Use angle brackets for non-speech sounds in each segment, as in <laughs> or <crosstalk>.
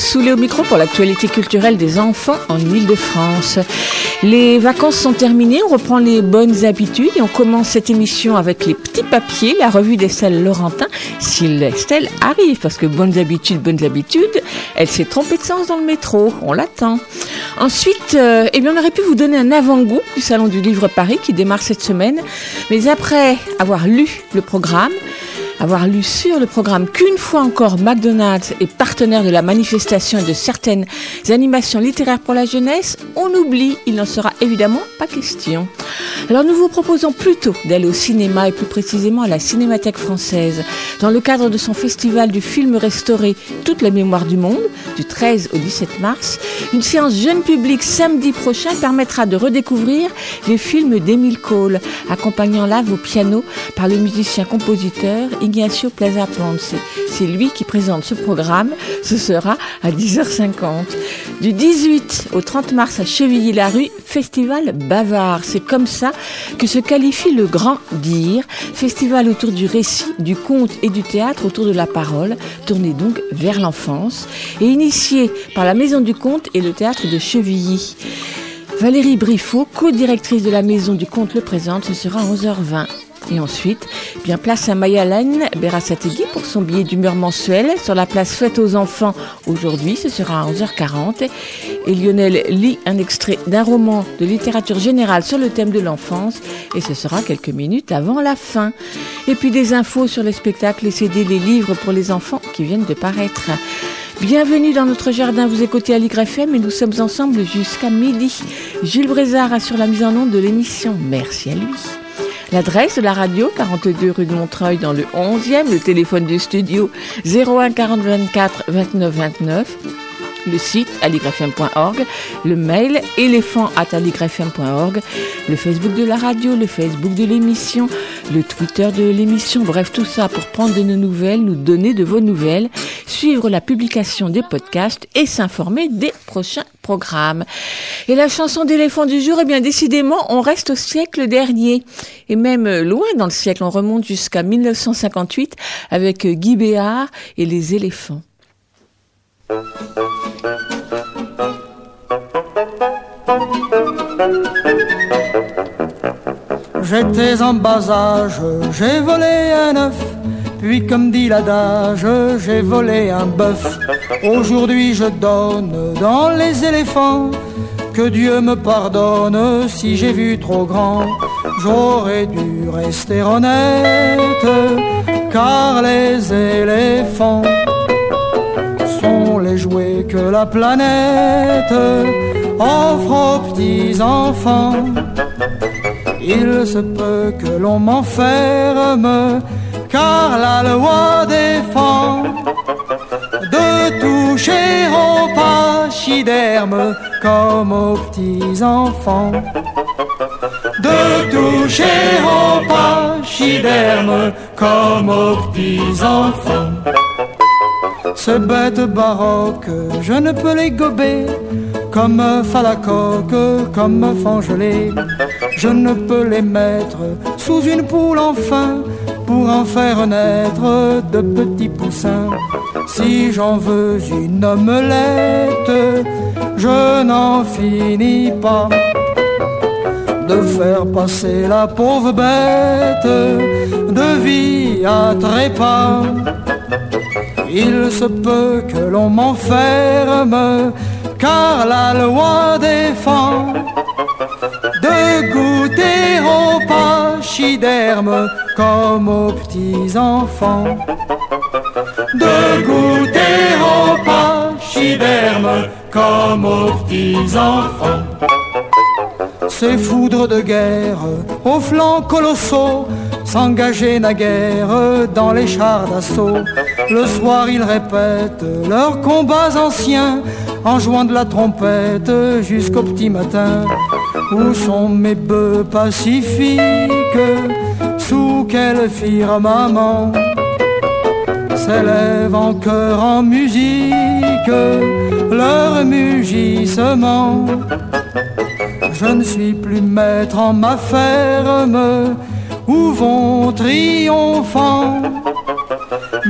Soulet au micro pour l'actualité culturelle des enfants en Ile-de-France. Les vacances sont terminées, on reprend les bonnes habitudes et on commence cette émission avec les petits papiers, la revue d'Estelle Laurentin. Si Estelle arrive, parce que bonnes habitudes, bonnes habitudes, elle s'est trompée de sens dans le métro, on l'attend. Ensuite, euh, eh bien, on aurait pu vous donner un avant-goût du Salon du Livre Paris qui démarre cette semaine, mais après avoir lu le programme, avoir lu sur le programme qu'une fois encore McDonald's est partenaire de la manifestation et de certaines animations littéraires pour la jeunesse, on oublie, il n'en sera évidemment pas question. Alors nous vous proposons plutôt d'aller au cinéma et plus précisément à la Cinémathèque française dans le cadre de son festival du film restauré Toute la mémoire du monde du 13 au 17 mars. Une séance jeune public samedi prochain permettra de redécouvrir les films d'Émile Cole, accompagnant là au piano par le musicien-compositeur Ignacio Plaza Ponce. C'est lui qui présente ce programme. Ce sera à 10h50. Du 18 au 30 mars à Chevilly-la-Rue, festival bavard. C'est comme ça que se qualifie le Grand Dire, festival autour du récit, du conte et du théâtre autour de la parole, tourné donc vers l'enfance et initié par la Maison du Conte et le théâtre de Chevilly. Valérie Briffaut, co-directrice de la Maison du Conte, le présente. Ce sera à 11h20. Et ensuite, eh bien place à Mayalène Berasategui pour son billet d'humeur mensuel sur la place Fête aux enfants. Aujourd'hui, ce sera à 11h40. Et Lionel lit un extrait d'un roman de littérature générale sur le thème de l'enfance. Et ce sera quelques minutes avant la fin. Et puis des infos sur les spectacles, les CD, les livres pour les enfants qui viennent de paraître. Bienvenue dans notre jardin, vous écoutez Ali FM et nous sommes ensemble jusqu'à midi. Jules Brézard assure la mise en onde de l'émission. Merci à lui. L'adresse de la radio, 42 rue de Montreuil dans le 11e, le téléphone du studio 01 40 24 29 29 le site aligrefm.org, le mail éléphant at aligrefm.org, le Facebook de la radio, le Facebook de l'émission, le Twitter de l'émission, bref tout ça pour prendre de nos nouvelles, nous donner de vos nouvelles, suivre la publication des podcasts et s'informer des prochains programmes. Et la chanson d'éléphant du jour, eh bien décidément, on reste au siècle dernier et même loin dans le siècle, on remonte jusqu'à 1958 avec Guy Béard et les éléphants. J'étais en bas âge, j'ai volé un œuf, puis comme dit l'adage, j'ai volé un bœuf. Aujourd'hui je donne dans les éléphants, que Dieu me pardonne si j'ai vu trop grand. J'aurais dû rester honnête, car les éléphants les jouets que la planète offre aux petits enfants. Il se peut que l'on m'enferme, car la loi défend de toucher au pachyderme comme aux petits enfants. De toucher au pachyderme comme aux petits enfants. Ces bêtes baroques, je ne peux les gober comme falacoque, comme fangelé. Je ne peux les mettre sous une poule enfin pour en faire naître de petits poussins. Si j'en veux une omelette, je n'en finis pas de faire passer la pauvre bête de vie à trépas. Il se peut que l'on m'enferme, car la loi défend de goûter au pachyderme comme aux petits enfants. De goûter au pachyderme comme aux petits enfants. ces foudres de guerre aux flancs colossaux s'engager naguère dans les chars d'assaut. Le soir ils répètent leurs combats anciens en jouant de la trompette jusqu'au petit matin. Où sont mes bœufs pacifiques? Sous quel firmament s'élève en chœur en musique leur mugissement? Je ne suis plus maître en ma ferme où vont triomphant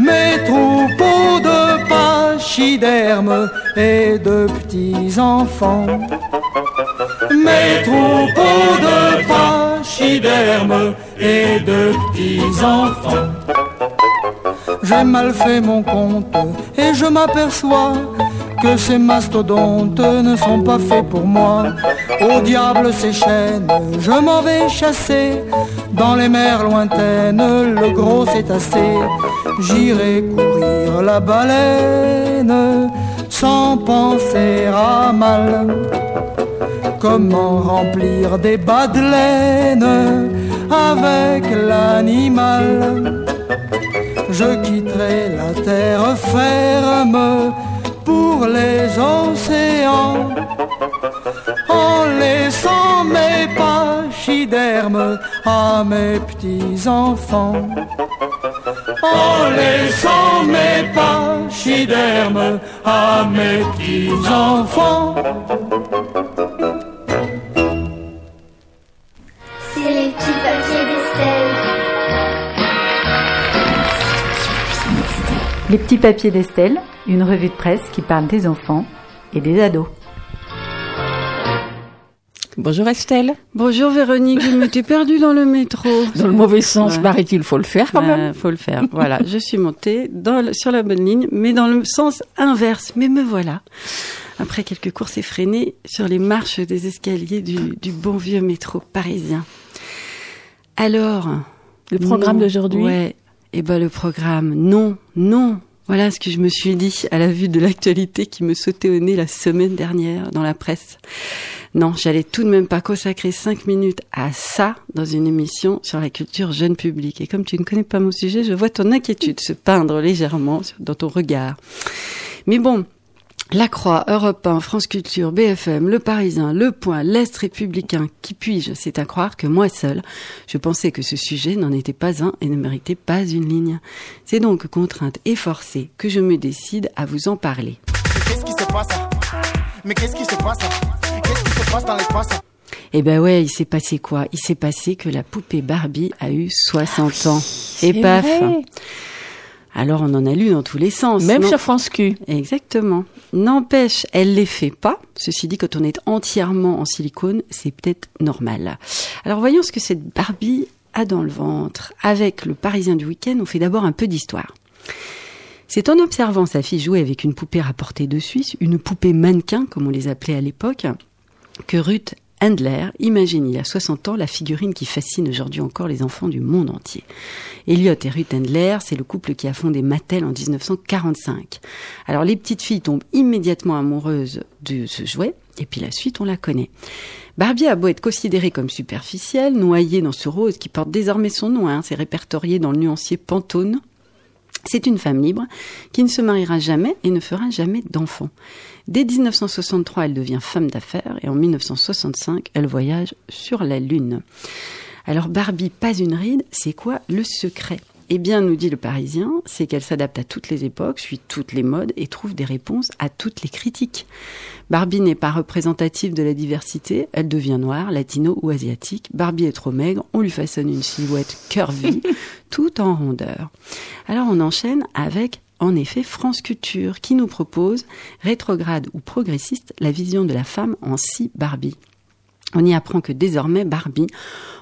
mes troupeaux de pachydermes et de petits enfants? Mes troupeaux de pachydermes et de petits enfants. J'ai mal fait mon compte et je m'aperçois que ces mastodontes ne sont pas faits pour moi. Au diable ces chaînes, je m'en vais chasser dans les mers lointaines, le gros cétacé. J'irai courir la baleine sans penser à mal. Comment remplir des bas de avec l'animal? Je quitterai la terre ferme les océans en laissant mes pachydermes à mes petits enfants. En laissant mes pachydermes à mes petits Les petits papiers d'Estelle, une revue de presse qui parle des enfants et des ados. Bonjour Estelle. Bonjour Véronique, je m'étais perdue dans le métro. <laughs> Dans le mauvais sens, Ouais. paraît-il, faut le faire quand même. faut le faire. Voilà, je suis montée dans le- sur la bonne ligne, mais dans le sens inverse. Mais me voilà. Après quelques courses effrénées sur les marches des escaliers du, du bon vieux métro parisien. Alors, Le programme d'aujourd'hui? Ouais. Eh ben le programme, non, non. Voilà ce que je me suis dit à la vue de l'actualité qui me sautait au nez la semaine dernière dans la presse. Non, j'allais tout de même pas consacrer cinq minutes à ça dans une émission sur la culture jeune public. Et comme tu ne connais pas mon sujet, je vois ton inquiétude se peindre légèrement dans ton regard. Mais bon, la Croix, Europe 1, France Culture, BFM, Le Parisien, Le Point, l'Est républicain, qui puis-je? C'est à croire que moi seule, je pensais que ce sujet n'en était pas un et ne méritait pas une ligne. C'est donc contrainte et forcée que je me décide à vous en parler. Qu'est-ce qui se passe? Mais qu'est-ce qui se passe? Qu'est-ce qui se passe dans l'espace? Eh ben ouais, il s'est passé quoi? Il s'est passé que la poupée Barbie a eu 60 ans. Et C'est paf vrai. Alors on en a lu dans tous les sens. Même non sur France Q. Exactement. N'empêche, elle les fait pas. Ceci dit, quand on est entièrement en silicone, c'est peut-être normal. Alors voyons ce que cette Barbie a dans le ventre. Avec le Parisien du week-end, on fait d'abord un peu d'histoire. C'est en observant sa fille jouer avec une poupée rapportée de Suisse, une poupée mannequin, comme on les appelait à l'époque, que Ruth Handler imagine il y a 60 ans la figurine qui fascine aujourd'hui encore les enfants du monde entier. Elliot et Ruth Handler, c'est le couple qui a fondé Mattel en 1945. Alors les petites filles tombent immédiatement amoureuses de ce jouet, et puis la suite on la connaît. Barbie a beau être considérée comme superficielle, noyée dans ce rose qui porte désormais son nom, hein, c'est répertorié dans le nuancier Pantone. C'est une femme libre qui ne se mariera jamais et ne fera jamais d'enfant. Dès 1963, elle devient femme d'affaires et en 1965, elle voyage sur la Lune. Alors Barbie, pas une ride, c'est quoi le secret? Eh bien, nous dit le Parisien, c'est qu'elle s'adapte à toutes les époques, suit toutes les modes et trouve des réponses à toutes les critiques. Barbie n'est pas représentative de la diversité, elle devient noire, latino ou asiatique. Barbie est trop maigre, on lui façonne une silhouette curvy, <laughs> tout en rondeur. Alors on enchaîne avec en effet France Culture qui nous propose, rétrograde ou progressiste, la vision de la femme en six Barbie. On y apprend que désormais Barbie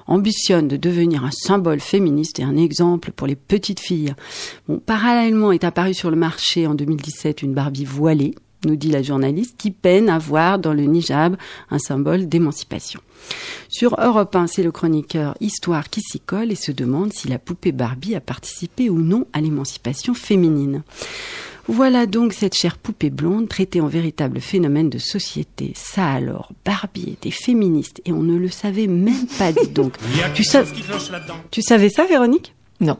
ambitionne de devenir un symbole féministe et un exemple pour les petites filles. Parallèlement est apparue sur le marché en 2017 une Barbie voilée, nous dit la journaliste, qui peine à voir dans le niqab un symbole d'émancipation. Sur Europe 1, c'est le chroniqueur Histoire qui s'y colle et se demande si la poupée Barbie a participé ou non à l'émancipation féminine. Voilà donc cette chère poupée blonde traitée en véritable phénomène de société. Ça alors, Barbie était féministe et on ne le savait même pas, dis donc. tu, sa- tu savais ça, Véronique? Non.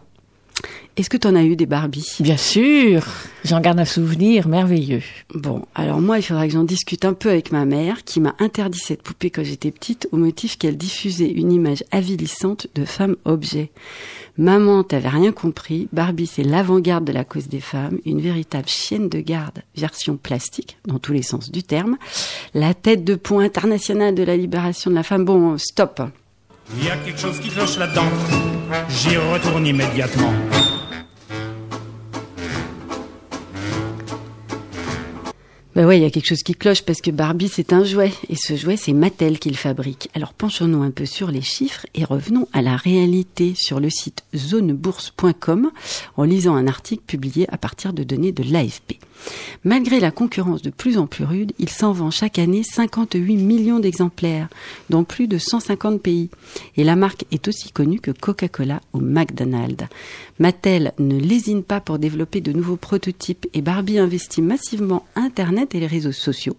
Est-ce que tu en as eu des Barbies? Bien sûr, j'en garde un souvenir merveilleux. Bon, alors moi, il faudra que j'en discute un peu avec ma mère, qui m'a interdit cette poupée quand j'étais petite, au motif qu'elle diffusait une image avilissante de femme-objet. Maman, t'avais rien compris, Barbie, c'est l'avant-garde de la cause des femmes, une véritable chienne de garde, version plastique, dans tous les sens du terme, la tête de pont internationale de la libération de la femme. Bon, stop. Il y a quelque chose qui cloche là-dedans. J'y retourne immédiatement. Ben ouais, il y a quelque chose qui cloche parce que Barbie c'est un jouet et ce jouet c'est Mattel qui le fabrique. Alors penchons-nous un peu sur les chiffres et revenons à la réalité sur le site zonebourse.com en lisant un article publié à partir de données de l'AFP. Malgré la concurrence de plus en plus rude, il s'en vend chaque année 58 millions d'exemplaires dans plus de 150 pays et la marque est aussi connue que Coca-Cola ou McDonald's. Mattel ne lésine pas pour développer de nouveaux prototypes et Barbie investit massivement Internet et les réseaux sociaux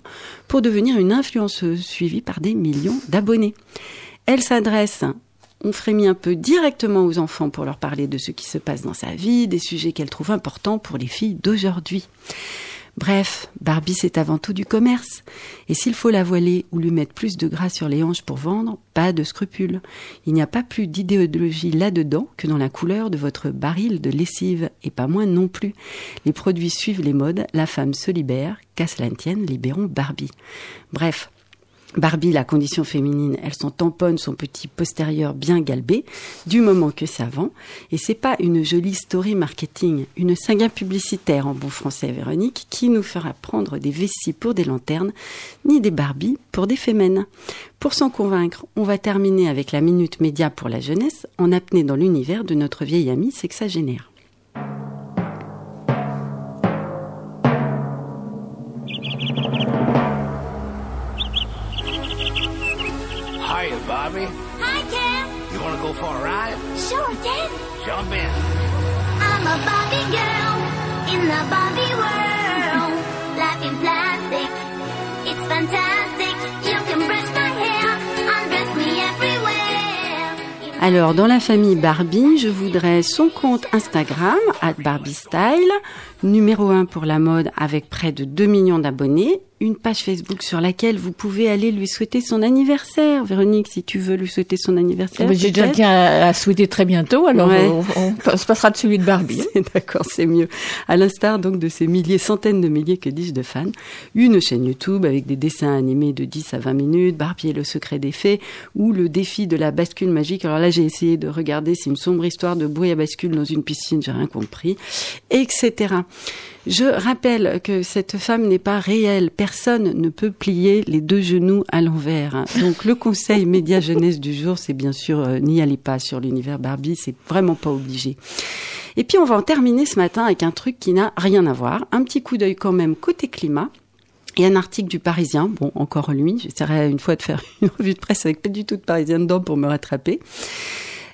pour devenir une influenceuse suivie par des millions d'abonnés. Elle s'adresse on frémit un peu directement aux enfants pour leur parler de ce qui se passe dans sa vie, des sujets qu'elle trouve importants pour les filles d'aujourd'hui. Bref, Barbie c'est avant tout du commerce. Et s'il faut la voiler ou lui mettre plus de gras sur les hanches pour vendre, pas de scrupules. Il n'y a pas plus d'idéologie là-dedans que dans la couleur de votre baril de lessive, et pas moins non plus. Les produits suivent les modes, la femme se libère, qu'à cela ne tienne, libérons Barbie. Bref, Barbie, la condition féminine, elle s'en tamponne son petit postérieur bien galbé, du moment que ça vend. Et c'est pas une jolie story marketing, une saga publicitaire en bon français, Véronique, qui nous fera prendre des vessies pour des lanternes, ni des Barbies pour des fémènes. Pour s'en convaincre, on va terminer avec la minute média pour la jeunesse, en apnée dans l'univers de notre vieille amie sexagénaire. Bobby? Hi, Ken. You want to go for a ride? Sure, Ken. Jump in. I'm a Barbie girl in the Barbie world. Life in plastic, it's fantastic. You can brush my hair, undress me everywhere. Alors, dans la famille Barbie, je voudrais son compte Instagram, at Barbie Style, numéro 1 pour la mode avec près de 2 millions d'abonnés, une page Facebook sur laquelle vous pouvez aller lui souhaiter son anniversaire. Véronique, si tu veux lui souhaiter son anniversaire. J'ai déjà tiens à, à souhaiter très bientôt, alors Ouais. on, on- on se passera de celui de Barbie. <laughs> D'accord, c'est mieux. À l'instar donc de ces milliers, centaines de milliers, que dis-je, de fans. Une chaîne YouTube avec des dessins animés de 10 à 20 minutes, Barbie et le secret des fées, ou le défi de la bascule magique. Alors là, j'ai essayé de regarder, c'est une sombre histoire de bruit à bascule dans une piscine, j'ai rien compris, etc. Je rappelle que cette femme n'est pas réelle. Personne ne peut plier les deux genoux à l'envers. Donc le conseil média jeunesse du jour, c'est bien sûr euh, n'y allez pas sur l'univers Barbie, c'est vraiment pas obligé. Et puis on va en terminer ce matin avec un truc qui n'a rien à voir. Un petit coup d'œil quand même côté climat. Et un article du Parisien, bon encore lui, j'essaierai une fois de faire <laughs> une revue de presse avec pas du tout de Parisien dedans pour me rattraper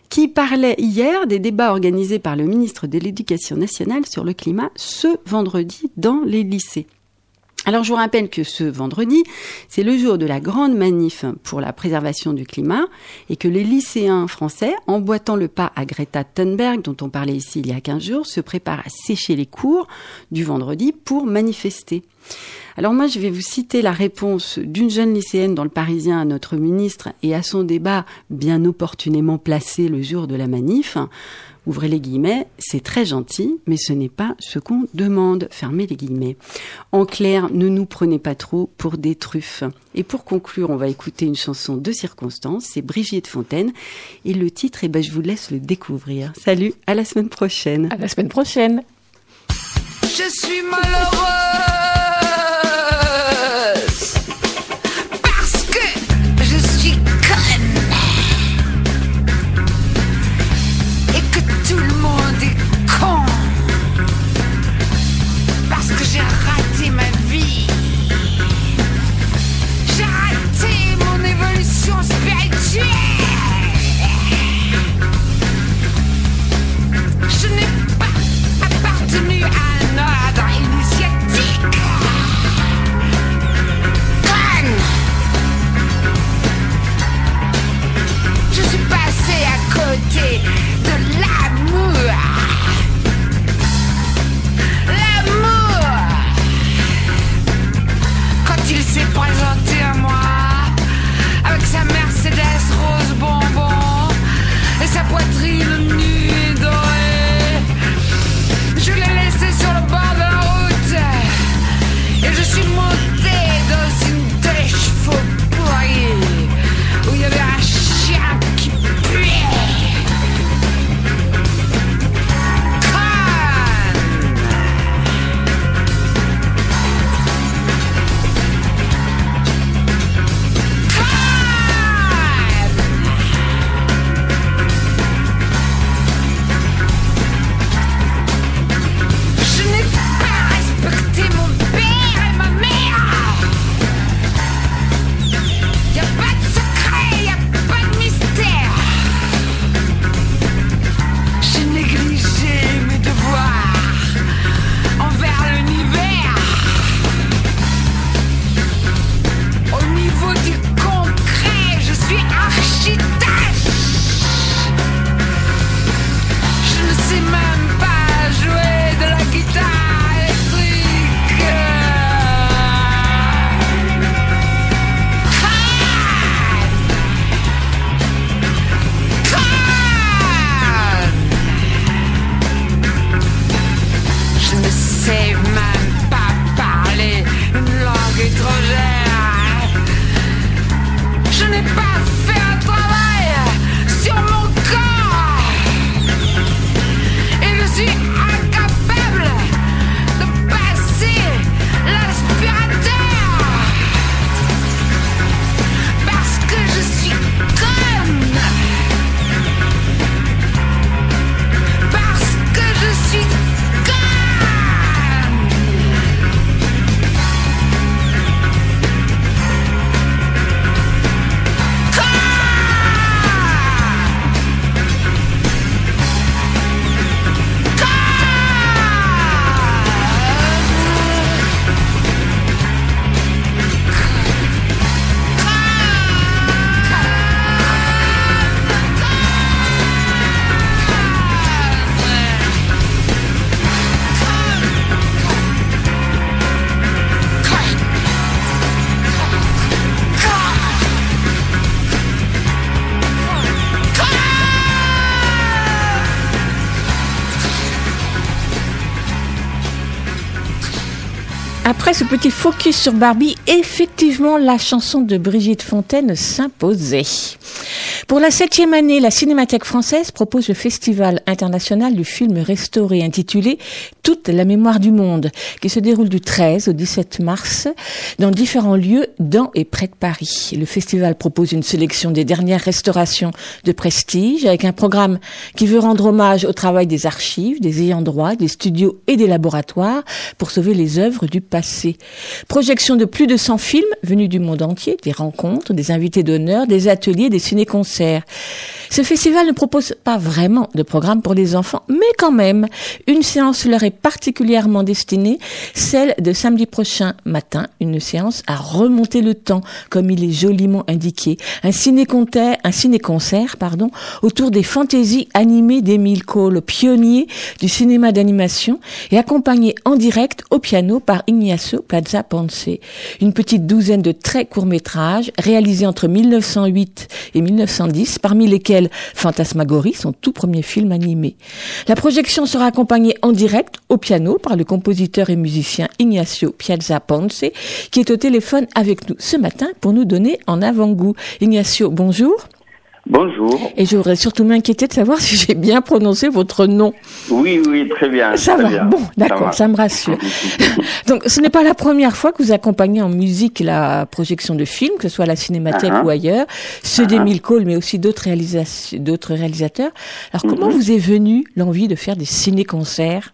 qui parlait hier des débats organisés par le ministre de l'Éducation nationale sur le climat ce vendredi dans les lycées. Alors je vous rappelle que ce vendredi, c'est le jour de la grande manif pour la préservation du climat et que les lycéens français, emboîtant le pas à Greta Thunberg, dont on parlait ici il y a 15 jours, se préparent à sécher les cours du vendredi pour manifester. Alors moi, je vais vous citer la réponse d'une jeune lycéenne dans le Parisien à notre ministre et à son débat bien opportunément placé le jour de la manif. Ouvrez les guillemets, c'est très gentil, mais ce n'est pas ce qu'on demande. Fermez les guillemets. En clair, ne nous prenez pas trop pour des truffes. Et pour conclure, on va écouter une chanson de circonstance, c'est Brigitte Fontaine. Et le titre, eh ben, je vous laisse le découvrir. Salut, à la semaine prochaine. À la semaine prochaine. Je suis malheureuse petit focus sur Barbie, effectivement, la chanson de Brigitte Fontaine s'imposait. Pour la septième année, la Cinémathèque française propose le Festival international du film restauré intitulé Toute la mémoire du monde, qui se déroule du 13 au 17 mars dans différents lieux dans et près de Paris. Le festival propose une sélection des dernières restaurations de prestige avec un programme qui veut rendre hommage au travail des archives, des ayants droit, des studios et des laboratoires pour sauver les œuvres du passé. Projection de plus de 100 films venus du monde entier, des rencontres, des invités d'honneur, des ateliers, des ciné-concerts. Ce festival ne propose pas vraiment de programme pour les enfants, mais quand même, une séance leur est particulièrement destinée, celle de samedi prochain matin, une séance à remonter le temps, comme il est joliment indiqué. Un ciné-concert, un pardon, autour des fantaisies animées d'Émile Cole, pionnier du cinéma d'animation, et accompagné en direct au piano par Ignacio Plaza Ponce. Une petite douzaine de très courts métrages réalisés entre 1908 et 1910, parmi lesquels Fantasmagorie, son tout premier film animé. La projection sera accompagnée en direct au piano par le compositeur et musicien Ignacio Piazza Ponce, qui est au téléphone avec nous ce matin pour nous donner en avant-goût. Ignacio, bonjour. Bonjour. Et je voudrais surtout m'inquiéter de savoir <laughs> si j'ai bien prononcé votre nom. Oui, oui, très bien. Ça très va, bien. bon, d'accord, ça, me rassure. <laughs> Donc, ce n'est pas la première fois que vous accompagnez en musique la projection de films, que ce soit à la Cinémathèque Uh-huh. ou ailleurs, ceux d'Émile Cole, mais aussi d'autres réalisateurs. Alors, comment Mhm. vous est venue l'envie de faire des ciné-concerts?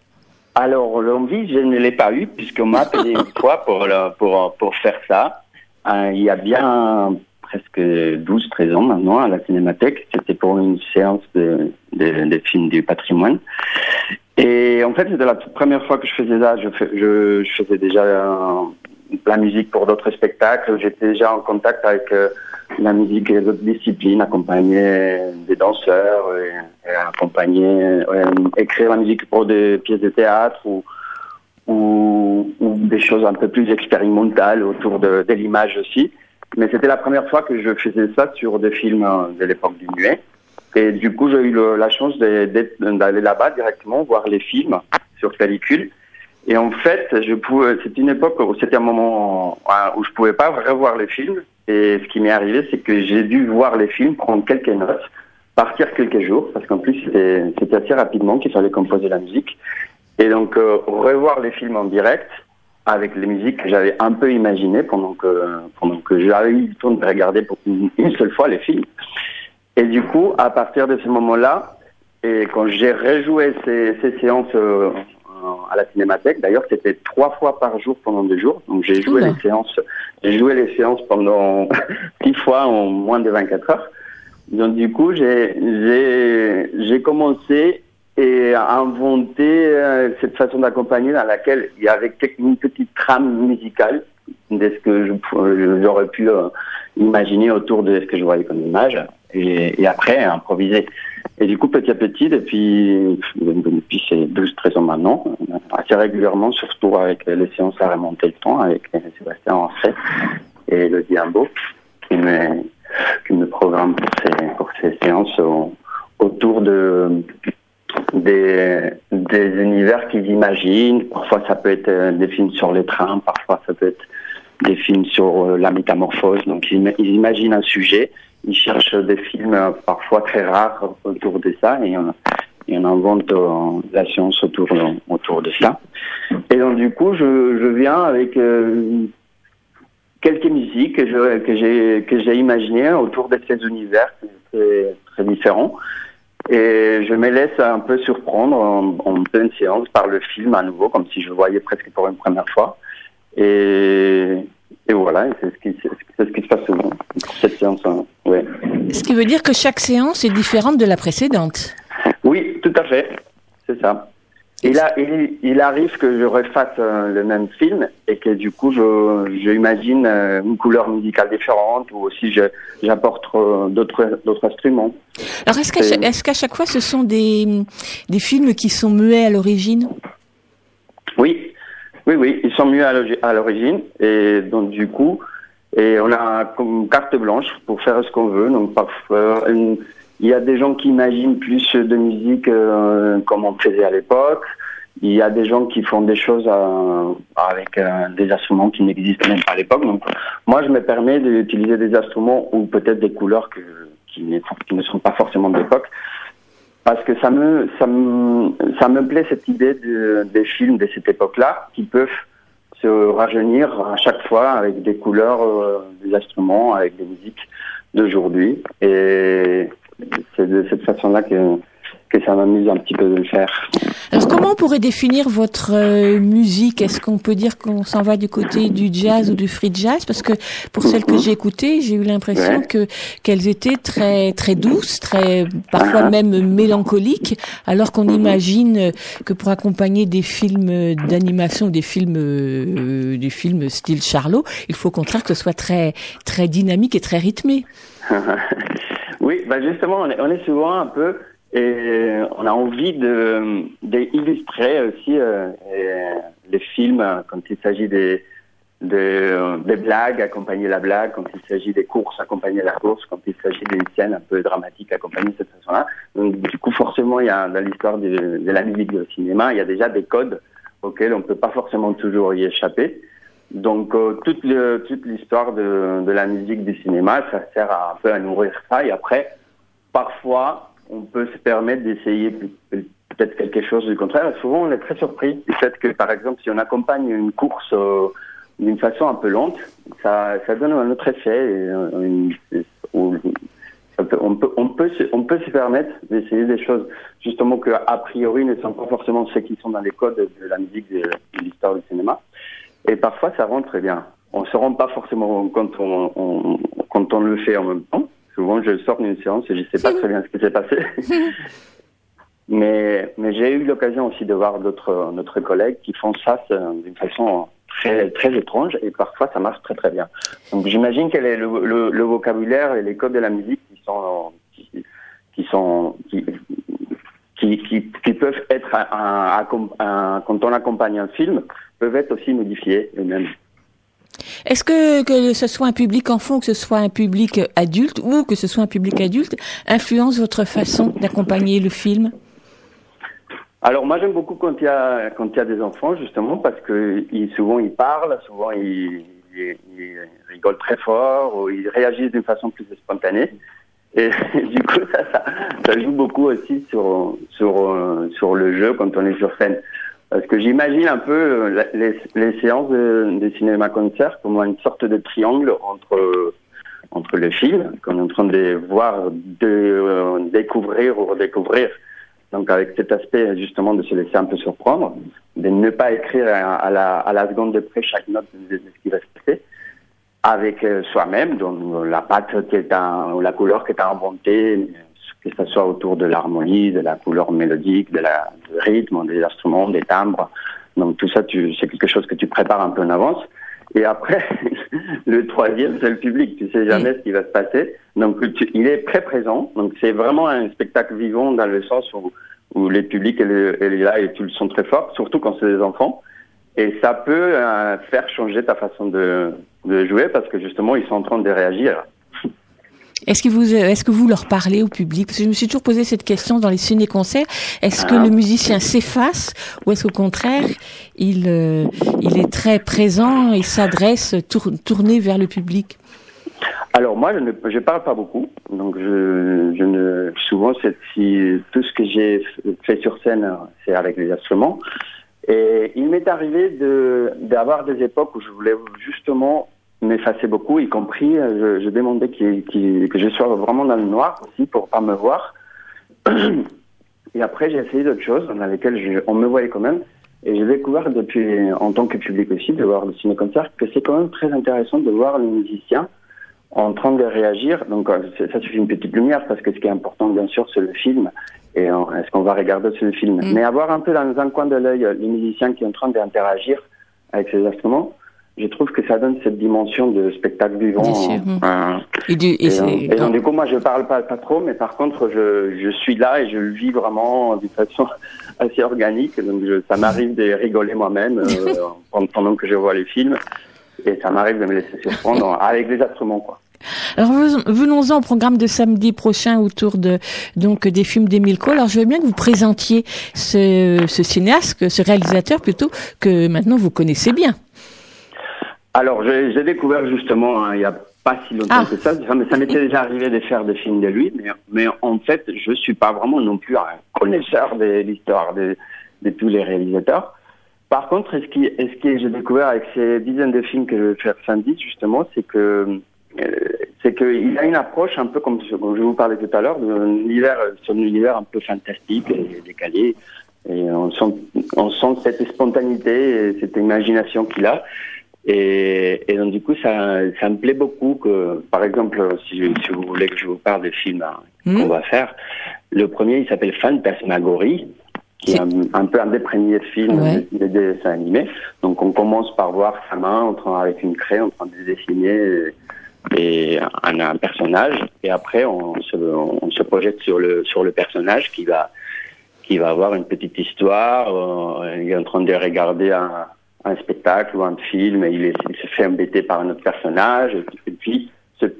Alors, l'envie, je ne l'ai pas eu, puisqu'on m'a appelé une <laughs> fois pour, le- pour, pour faire ça. Euh, il y a bien presque 12-13 ans maintenant à la Cinémathèque. C'était pour une séance de, de, films du patrimoine. Et en fait, c'était la première fois que je faisais ça. Je, fais- je, je faisais déjà euh, la musique pour d'autres spectacles. J'étais déjà en contact avec euh, la musique et les autres disciplines, accompagner des danseurs, et, euh, écrire la musique pour des pièces de théâtre ou des choses un peu plus expérimentales autour de, de l'image aussi. Mais c'était la première fois que je faisais ça sur des films euh, de l'époque du muet. Et du coup, j'ai eu la chance d'aller là-bas directement voir les films sur pellicule. Et en fait, je pouvais, c'était une époque où c'était un moment euh, où je pouvais pas revoir les films. Et ce qui m'est arrivé, c'est que j'ai dû voir les films, prendre quelques notes, partir quelques jours, parce qu'en plus c'était assez rapidement qu'il fallait composer la musique. Et donc euh, revoir les films en direct avec les musiques que j'avais un peu imaginées pendant que pendant que j'avais eu le temps de regarder pour une, <laughs> une seule fois les films. Et du coup, à partir de ce moment-là, et quand j'ai rejoué ces, ces séances euh, à la cinémathèque, d'ailleurs, c'était trois fois par jour pendant deux jours. Donc j'ai joué Oula. les séances, j'ai joué les séances pendant <laughs> six fois en moins de 24 heures. Donc du coup, j'ai j'ai j'ai commencé et inventer euh, cette façon d'accompagner dans laquelle il y avait une petite trame musicale de ce que j'aurais pu euh, imaginer autour de ce que je voyais comme image et, après improviser. Et du coup, petit à petit, depuis, depuis ces 12-13 ans maintenant, assez régulièrement, surtout avec les séances à remonter le temps, avec Sébastien Ancet et le Diambo, qui me, qui me programme pour ces, pour ces séances au- autour de, des, univers qu'ils imaginent. Parfois, ça peut être euh, des films sur les trains, parfois, ça peut être des films sur euh, la métamorphose. Donc, ils, ima- ils imaginent un sujet, ils cherchent des films euh, parfois très rares autour de ça et on, invente la science autour, autour de ça. Et donc, du coup, je, viens avec quelques musiques que j'ai que imaginées autour de ces univers très différents. Et je me laisse un peu surprendre en, en pleine séance par le film à nouveau, comme si je le voyais presque pour une première fois. Et, et voilà, c'est ce, qui- c'est ce qui se passe souvent cette séance. hein. Ouais. Ce qui veut dire que chaque séance est différente de la précédente. Oui, tout à fait, c'est ça. Et là, il, il arrive que je refasse euh, le même film et que du coup, je, je imagine euh, une couleur musicale différente ou aussi je- j'apporte euh, d'autres d'autres instruments. Alors, est-ce qu'à chaque, est-ce qu'à chaque fois, ce sont des, des films qui sont muets à l'origine? Oui, oui, oui, ils sont l'origi- à l'origine et donc du coup, et on a comme carte blanche pour faire ce qu'on veut. Donc parfois, une- il y a des gens qui imaginent plus de musique euh, comme on faisait à l'époque. il y a des gens qui font des choses euh, avec euh, des instruments qui n'existent même pas à l'époque. Donc, moi, je me permets d'utiliser des instruments ou peut-être des couleurs qui, ne, sont pas forcément de l'époque. Parce que ça me, ça me, ça me plaît cette idée de, des films de cette époque-là qui peuvent se rajeunir à chaque fois avec des couleurs, des instruments, avec des musiques d'aujourd'hui. Et c'est de cette façon-là que, que ça m'amuse un petit peu de le faire. Alors comment on pourrait définir votre euh, musique? Est-ce qu'on peut dire qu'on s'en va du côté du jazz ou du free jazz? Parce que pour celles que j'ai écoutées, j'ai eu l'impression Ouais. que qu'elles étaient très très douces, très parfois Ah. même mélancoliques, alors qu'on imagine que pour accompagner des films d'animation, des films euh, des films style Charlot, il faut au contraire que ce soit très très dynamique et très rythmé. <laughs> oui, bah justement, on est, on est souvent un peu et on a envie de d'illustrer aussi euh, les films quand il s'agit des des, des blagues, accompagner la blague, quand il s'agit des courses, accompagner la course, quand il s'agit d'une scène un peu dramatique, accompagner cette façon-là. Donc, du coup, forcément, il y a dans l'histoire de, la musique de cinéma, il y a déjà des codes auxquels on peut pas forcément toujours y échapper. Donc euh, toute le, toute l'histoire de, de la musique du cinéma, ça sert à, un peu à nourrir ça. Et après, parfois, on peut se permettre d'essayer peut- peut-être quelque chose du contraire. Souvent, on est très surpris du fait que, par exemple, si on accompagne une course euh, d'une façon un peu lente, ça, ça donne un autre effet. Et, euh, on, peut, on, peut se, on peut se permettre d'essayer des choses justement que a priori ne sont pas forcément ceux qui sont dans les codes de la musique de, de l'histoire du cinéma. Et parfois, ça rend très bien. On se rend pas forcément compte on, on- quand on le fait en même temps. Souvent, je sors d'une séance et je sais pas très bien ce qui s'est passé. <laughs> mais mais j'ai eu l'occasion aussi de voir d'autres d'autres collègues qui font ça d'une façon très très étrange et parfois ça marche très très bien. Donc j'imagine quel est le, le, le vocabulaire et les codes de la musique qui sont qui, qui sont qui, qui, qui, qui peuvent être un, un- un- quand on accompagne un film peuvent être aussi modifiés eux-mêmes. Est-ce que que ce soit un public enfant, que ce soit un public adulte ou que ce soit un public adulte influence votre façon d'accompagner le film? Alors moi j'aime beaucoup quand il y a quand il y a des enfants justement parce que ils, souvent ils parlent, souvent ils, ils, ils rigolent très fort ou ils réagissent d'une façon plus spontanée. Et <laughs> du coup ça, ça, ça joue beaucoup aussi sur sur sur le jeu quand on est sur scène parce que j'imagine un peu euh, les, les séances de, de cinéma concert comme une sorte de triangle entre entre le film qu'on est en train de voir, de euh, découvrir ou redécouvrir. Donc avec cet aspect justement de se laisser un peu surprendre, de ne pas écrire à, la, seconde de près chaque note de, ce qui va se passer, avec euh, soi-même, donc euh, la patte qui est ou la couleur qui est inventée, que ce soit autour de l'harmonie, de la couleur mélodique, de la du rythme, des instruments, des timbres. Donc tout ça, tu, c'est quelque chose que tu prépares un peu en avance. Et après, <laughs> le troisième, c'est le public. Tu sais jamais ce qui va se passer. Donc, tu- il est très présent. Donc, c'est vraiment un spectacle vivant dans le sens où, où le public elle, est- elle est là et tu le sens très fort, surtout quand c'est des enfants. Et ça peut euh, faire changer ta façon de, de jouer parce que justement, ils sont en train de réagir. Est-ce que vous est-ce que vous leur parlez au public? Parce que je me suis toujours posé cette question dans les ciné-concerts. Est-ce que Ah. le musicien s'efface ou est-ce qu'au contraire il euh, il est très présent et s'adresse tour- tourné vers le public? Alors moi, je ne je parle pas beaucoup, donc je, je ne souvent c'est si tout ce que j'ai fait sur scène, c'est avec les instruments. Et il m'est arrivé de d'avoir des époques où je voulais justement m'effacer beaucoup, y compris euh, je, je demandais que je sois vraiment dans le noir aussi pour pas me voir. <clears throat> Et après, j'ai essayé d'autres choses dans lesquelles je- on me voyait quand même. Et j'ai découvert depuis, en tant que public aussi, de voir le ciné-concert, que c'est quand même très intéressant de voir le musicien en train de réagir. Donc euh, c'est- ça suffit une petite lumière parce que ce qui est important bien sûr c'est le film et euh, est-ce qu'on va regarder sur le film. Mais avoir un peu dans un coin de l'œil euh, le musicien qui est en train d'interagir avec ses instruments, je trouve que ça donne cette dimension de spectacle vivant. Bien sûr, Et, du, et et, c'est- euh, et donc, du coup, moi, je parle pas, pas trop, mais par contre, je, je suis là et je le vis vraiment d'une façon <laughs> assez organique. Donc, je, ça m'arrive de rigoler moi-même euh, <laughs> pendant- pendant que je vois les films. et ça m'arrive de me laisser surprendre <laughs> avec des instruments, quoi. Alors venons-en au programme de samedi prochain autour de donc des films d'Emile Cole. Alors je veux bien que vous présentiez ce, ce cinéaste, ce réalisateur plutôt que maintenant vous connaissez bien. Alors j'ai découvert justement hein, il y a pas si longtemps Ah. que ça, ça, ça m'était déjà arrivé de faire des films de lui, mais, mais en fait je suis pas vraiment non plus un connaisseur de l'histoire de, de tous les réalisateurs. Par contre, ce qui, ce qui j'ai découvert avec ces dizaines de films que je vais faire samedi, justement, c'est que euh, c'est qu'il a une approche un peu comme, ce- comme je vous parlais tout à l'heure, d'un univers, son univers un peu fantastique et décalé. Et on sent, on sent cette spontanéité et cette imagination qu'il a. Et, et donc du coup, ça, ça me plaît beaucoup que, par exemple, si, si vous voulez que je vous parle des films hein, qu'on va faire, le premier, il s'appelle Fantasmagorie, qui est un, un peu un des premiers films Ouais. de, de dessin animé. Donc on commence par voir sa main en train, avec une craie en train de dessiner et un, un personnage, et après on se, on se projette sur le sur le personnage qui va qui va avoir une petite histoire. euh, il est en train de regarder un, un spectacle ou un film il, se fait embêter par un autre personnage. Et puis,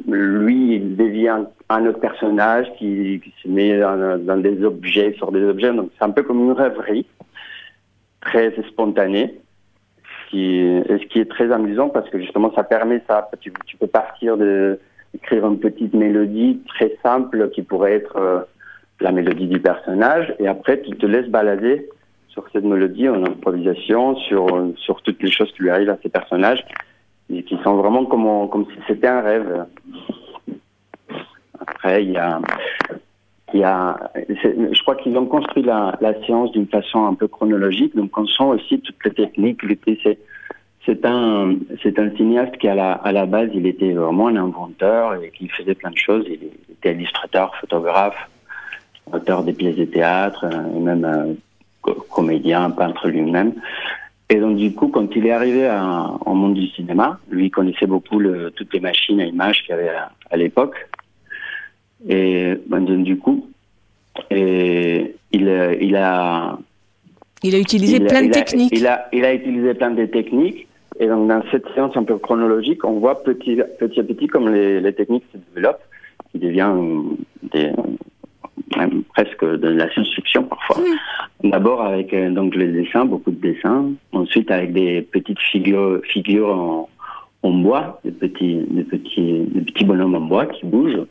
lui, il devient un autre personnage qui, se met dans, des objets, sur des objets. Donc c'est un peu comme une rêverie, très spontanée. Ce qui, est très amusant parce que justement ça permet ça. Tu, tu peux partir de écrire une petite mélodie très simple qui pourrait être euh, la mélodie du personnage et après tu te laisses balader sur cette mélodie en improvisation, sur, sur toutes les choses qui lui arrivent à ces personnages et qui sont vraiment comme, comme si c'était un rêve. Après, il y a, il y a, je crois qu'ils ont construit la, la séance d'une façon un peu chronologique, donc on sent aussi toutes les techniques. C'est, c'est un, c'est un cinéaste qui à la, à la base, il était vraiment un inventeur et qui faisait plein de choses. Il était illustrateur, photographe, auteur des pièces de théâtre, et même euh, comédien, peintre lui-même. Et donc du coup, quand il est arrivé à- au monde du cinéma, lui il connaissait beaucoup le, toutes les machines à images qu'il y avait à, à l'époque. Et ben, donc, du coup, et il, euh, il a Il a utilisé il plein de a- techniques. Il a, il a utilisé plein de techniques. Et donc, dans cette séance un peu chronologique, on voit petit, petit à petit comme les, les techniques se développent, qui devient euh, des, presque de la science-fiction parfois. D'abord avec euh, donc les dessins, beaucoup de dessins. Ensuite avec des petites figures, figures en, en bois, des petits, des petits, des petits bonhommes en bois qui bougent.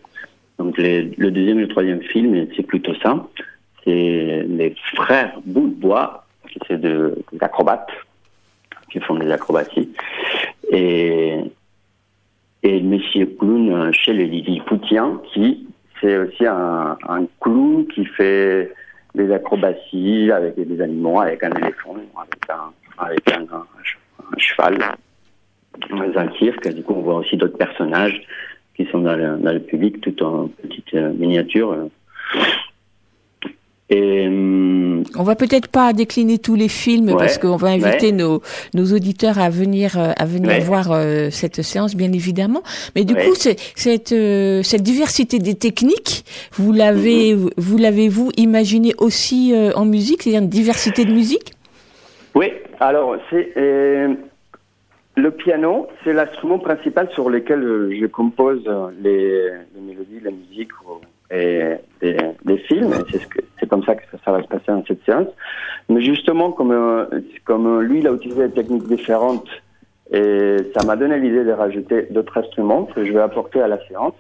Donc les- le deuxième et le troisième film, c'est plutôt ça. C'est les frères bout de bois, qui c'est de, des acrobates, qui font des acrobaties. Et, et Monsieur Clown euh, chez les Lilliputiens, qui c'est aussi un, un clown qui fait des acrobaties avec des animaux, avec un éléphant, avec un, avec un, un che- un cheval, dans un cirque. Du coup, on voit aussi d'autres personnages qui sont dans le, dans le public, tout en petite euh, miniature. Et On va peut-être pas décliner tous les films Ouais, parce qu'on va inviter ouais. nos, nos auditeurs à venir euh, à venir Ouais. voir euh, cette séance bien évidemment. Mais du coup, cette euh, cette diversité des techniques, vous l'avez Mhm. vous l'avez vous imaginé aussi euh, en musique, c'est-à-dire une diversité de musique? Oui, alors c'est le piano, c'est l'instrument principal sur lequel je compose les, les mélodies, la musique ou- des, films. C'est comme ça que ça, va se passer dans cette séance. Mais justement, comme euh, euh, lui, il a utilisé des techniques différentes, et ça m'a donné l'idée de rajouter d'autres instruments que je vais apporter à la séance.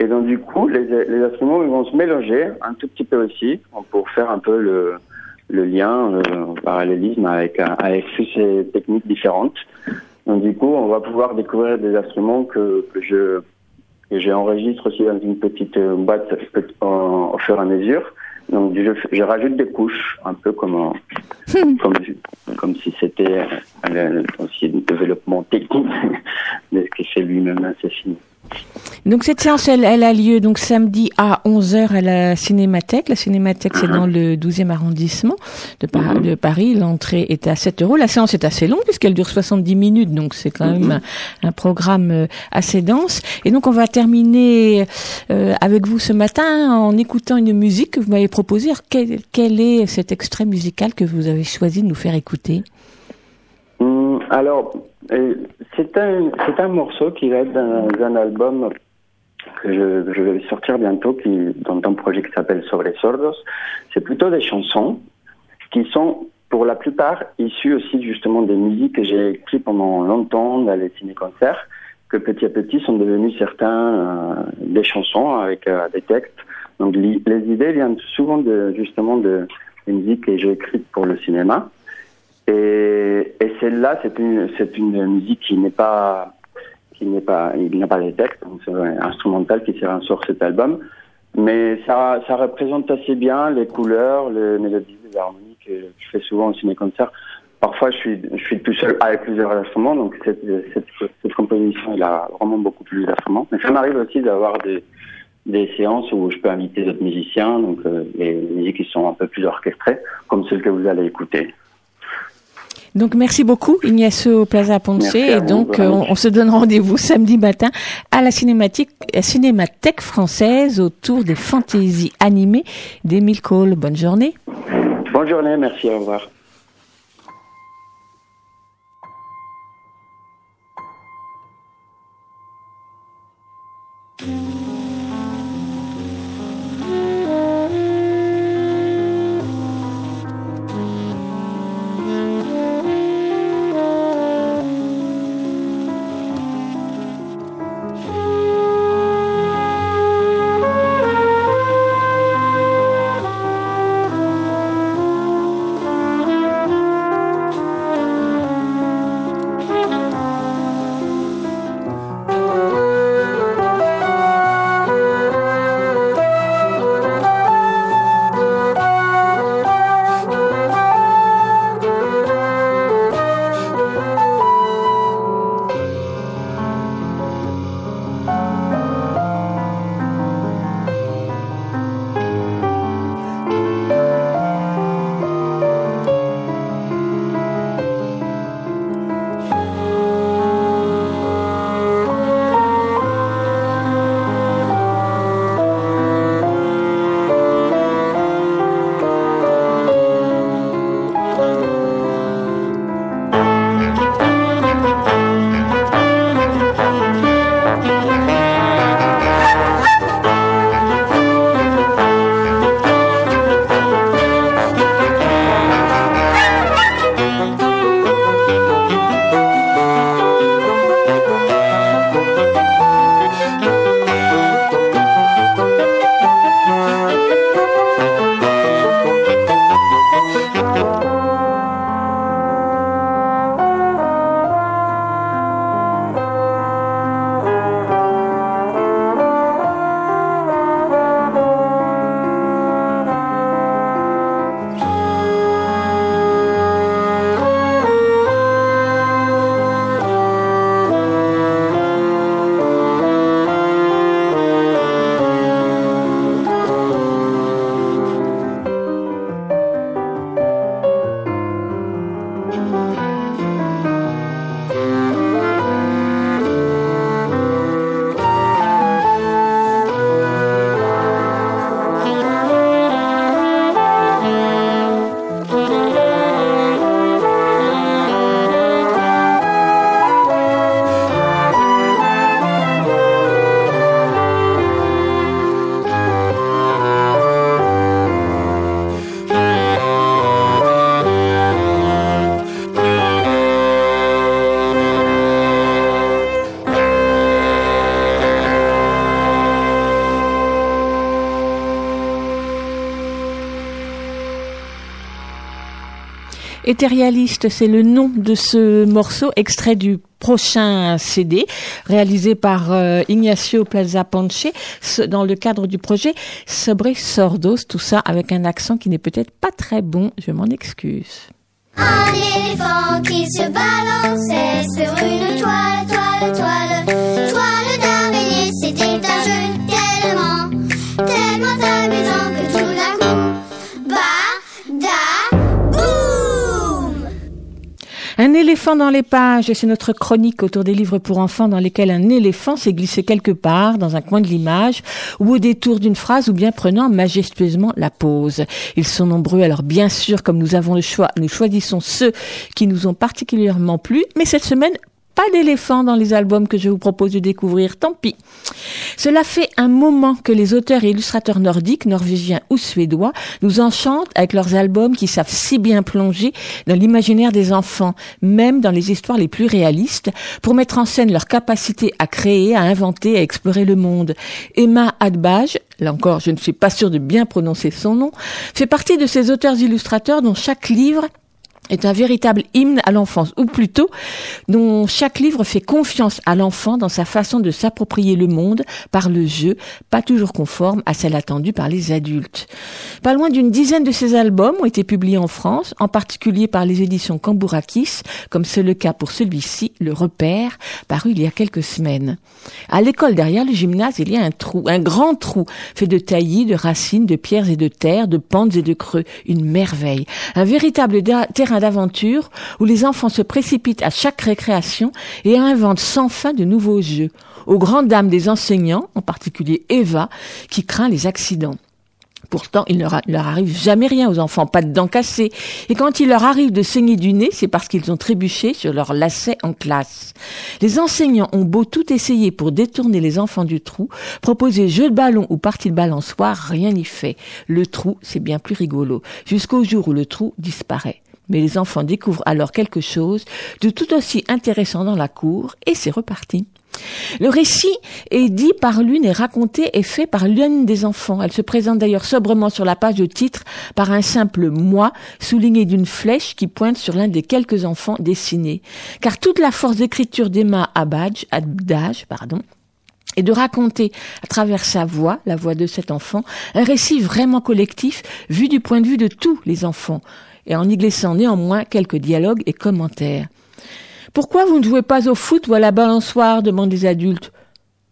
Et donc du coup, les, instruments vont se mélanger un tout petit peu aussi pour faire un peu le lien, le parallélisme avec, euh, avec toutes ces techniques différentes. Donc du coup, on va pouvoir découvrir des instruments que je que j'enregistre aussi dans une petite euh, boîte au fur et à mesure. Donc je, je rajoute des couches, un peu comme en- <laughs> comme, comme si c'était euh, aussi un développement technique de ce qu'il fait lui-même dans ses films. Donc cette séance, elle, elle a lieu donc samedi à 11h à la Cinémathèque. La Cinémathèque, c'est dans le 12e arrondissement de, Par- de Paris. L'entrée est à 7 euros. La séance est assez longue puisqu'elle dure 70 minutes, donc c'est quand même un, un programme euh, assez dense. Et donc on va terminer euh, avec vous ce matin en écoutant une musique que vous m'avez proposée. Alors, Quel, quel est cet extrait musical que vous avez choisi de nous faire écouter? Hum, alors, Et C'est un, c'est un morceau qui va être dans un album que je, je vais sortir bientôt, qui, dans un projet qui s'appelle Sobre Sordos. C'est plutôt des chansons qui sont pour la plupart issues aussi justement des musiques que j'ai écrites pendant longtemps dans les ciné-concerts, que petit à petit sont devenus certains euh, des chansons avec euh, des textes. Donc les idées viennent souvent de justement de des musiques que j'ai écrites pour le cinéma. Et, et celle-là, c'est une, c'est une musique qui n'est pas, qui n'est pas, il n'a pas de texte, donc c'est instrumental qui sera sur cet album. Mais ça, ça représente assez bien les couleurs, les mélodies, les harmonies que je fais souvent au ciné-concert. Parfois, je suis, je suis tout seul avec plusieurs instruments, donc cette, cette, composition, il a vraiment beaucoup plus d'instruments. Mais ça m'arrive aussi d'avoir des, des séances où je peux inviter d'autres musiciens, donc euh, les musiques qui sont un peu plus orchestrées, comme celle que vous allez écouter. Donc merci beaucoup Ignacio Plaza Ponce et donc euh, on, on se donne rendez-vous samedi matin à la cinématique à Cinémathèque française autour des fantaisies animées d'Émile Cole. Bonne journée. Bonne journée, merci, au revoir. Éthérialiste, c'est le nom de ce morceau extrait du prochain CD réalisé par euh, Ignacio Plaza Ponce ce- dans le cadre du projet Sobre Sordos, tout ça avec un accent qui n'est peut-être pas très bon, je m'en excuse. Un éléphant dans les pages, c'est notre chronique autour des livres pour enfants dans lesquels un éléphant s'est glissé quelque part dans un coin de l'image ou au détour d'une phrase ou bien prenant majestueusement la pause. Ils sont nombreux, alors bien sûr, comme nous avons le choix, nous choisissons ceux qui nous ont particulièrement plu, mais cette semaine, pas d'éléphant dans les albums que je vous propose de découvrir, tant pis. Cela fait un moment que les auteurs et illustrateurs nordiques, norvégiens ou suédois nous enchantent avec leurs albums qui savent si bien plonger dans l'imaginaire des enfants, même dans les histoires les plus réalistes, pour mettre en scène leur capacité à créer, à inventer, à explorer le monde. Emma Adbage, là encore je ne suis pas sûre de bien prononcer son nom, fait partie de ces auteurs illustrateurs dont chaque livre est un véritable hymne à l'enfance, ou plutôt dont chaque livre fait confiance à l'enfant dans sa façon de s'approprier le monde par le jeu, pas toujours conforme à celle attendue par les adultes. Pas loin d'une dizaine de ces albums ont été publiés en France, en particulier par les éditions Cambourakis, comme c'est le cas pour celui-ci, Le Repère, paru il y a quelques semaines. À l'école derrière le gymnase, il y a un trou, un grand trou, fait de taillis, de racines, de pierres et de terre, de pentes et de creux, une merveille, un véritable terrain d'aventure où les enfants se précipitent à chaque récréation et inventent sans fin de nouveaux jeux, aux grandes dames des enseignants, en particulier Eva, qui craint les accidents. Pourtant, il ne leur arrive jamais rien aux enfants, pas de dents cassées. Et quand il leur arrive de saigner du nez, c'est parce qu'ils ont trébuché sur leur lacet en classe. Les enseignants ont beau tout essayer pour détourner les enfants du trou, proposer jeu de ballon ou partie de balançoire, rien n'y fait. Le trou, c'est bien plus rigolo, jusqu'au jour où le trou disparaît mais les enfants découvrent alors quelque chose de tout aussi intéressant dans la cour et c'est reparti. Le récit est dit par l'une et raconté et fait par l'une des enfants. Elle se présente d'ailleurs sobrement sur la page de titre par un simple moi souligné d'une flèche qui pointe sur l'un des quelques enfants dessinés. Car toute la force d'écriture d'Emma Abadge, Abdage, pardon, et de raconter à travers sa voix, la voix de cet enfant, un récit vraiment collectif vu du point de vue de tous les enfants, et en y glissant néanmoins quelques dialogues et commentaires. Pourquoi vous ne jouez pas au foot ou à la balançoire? demandent les adultes.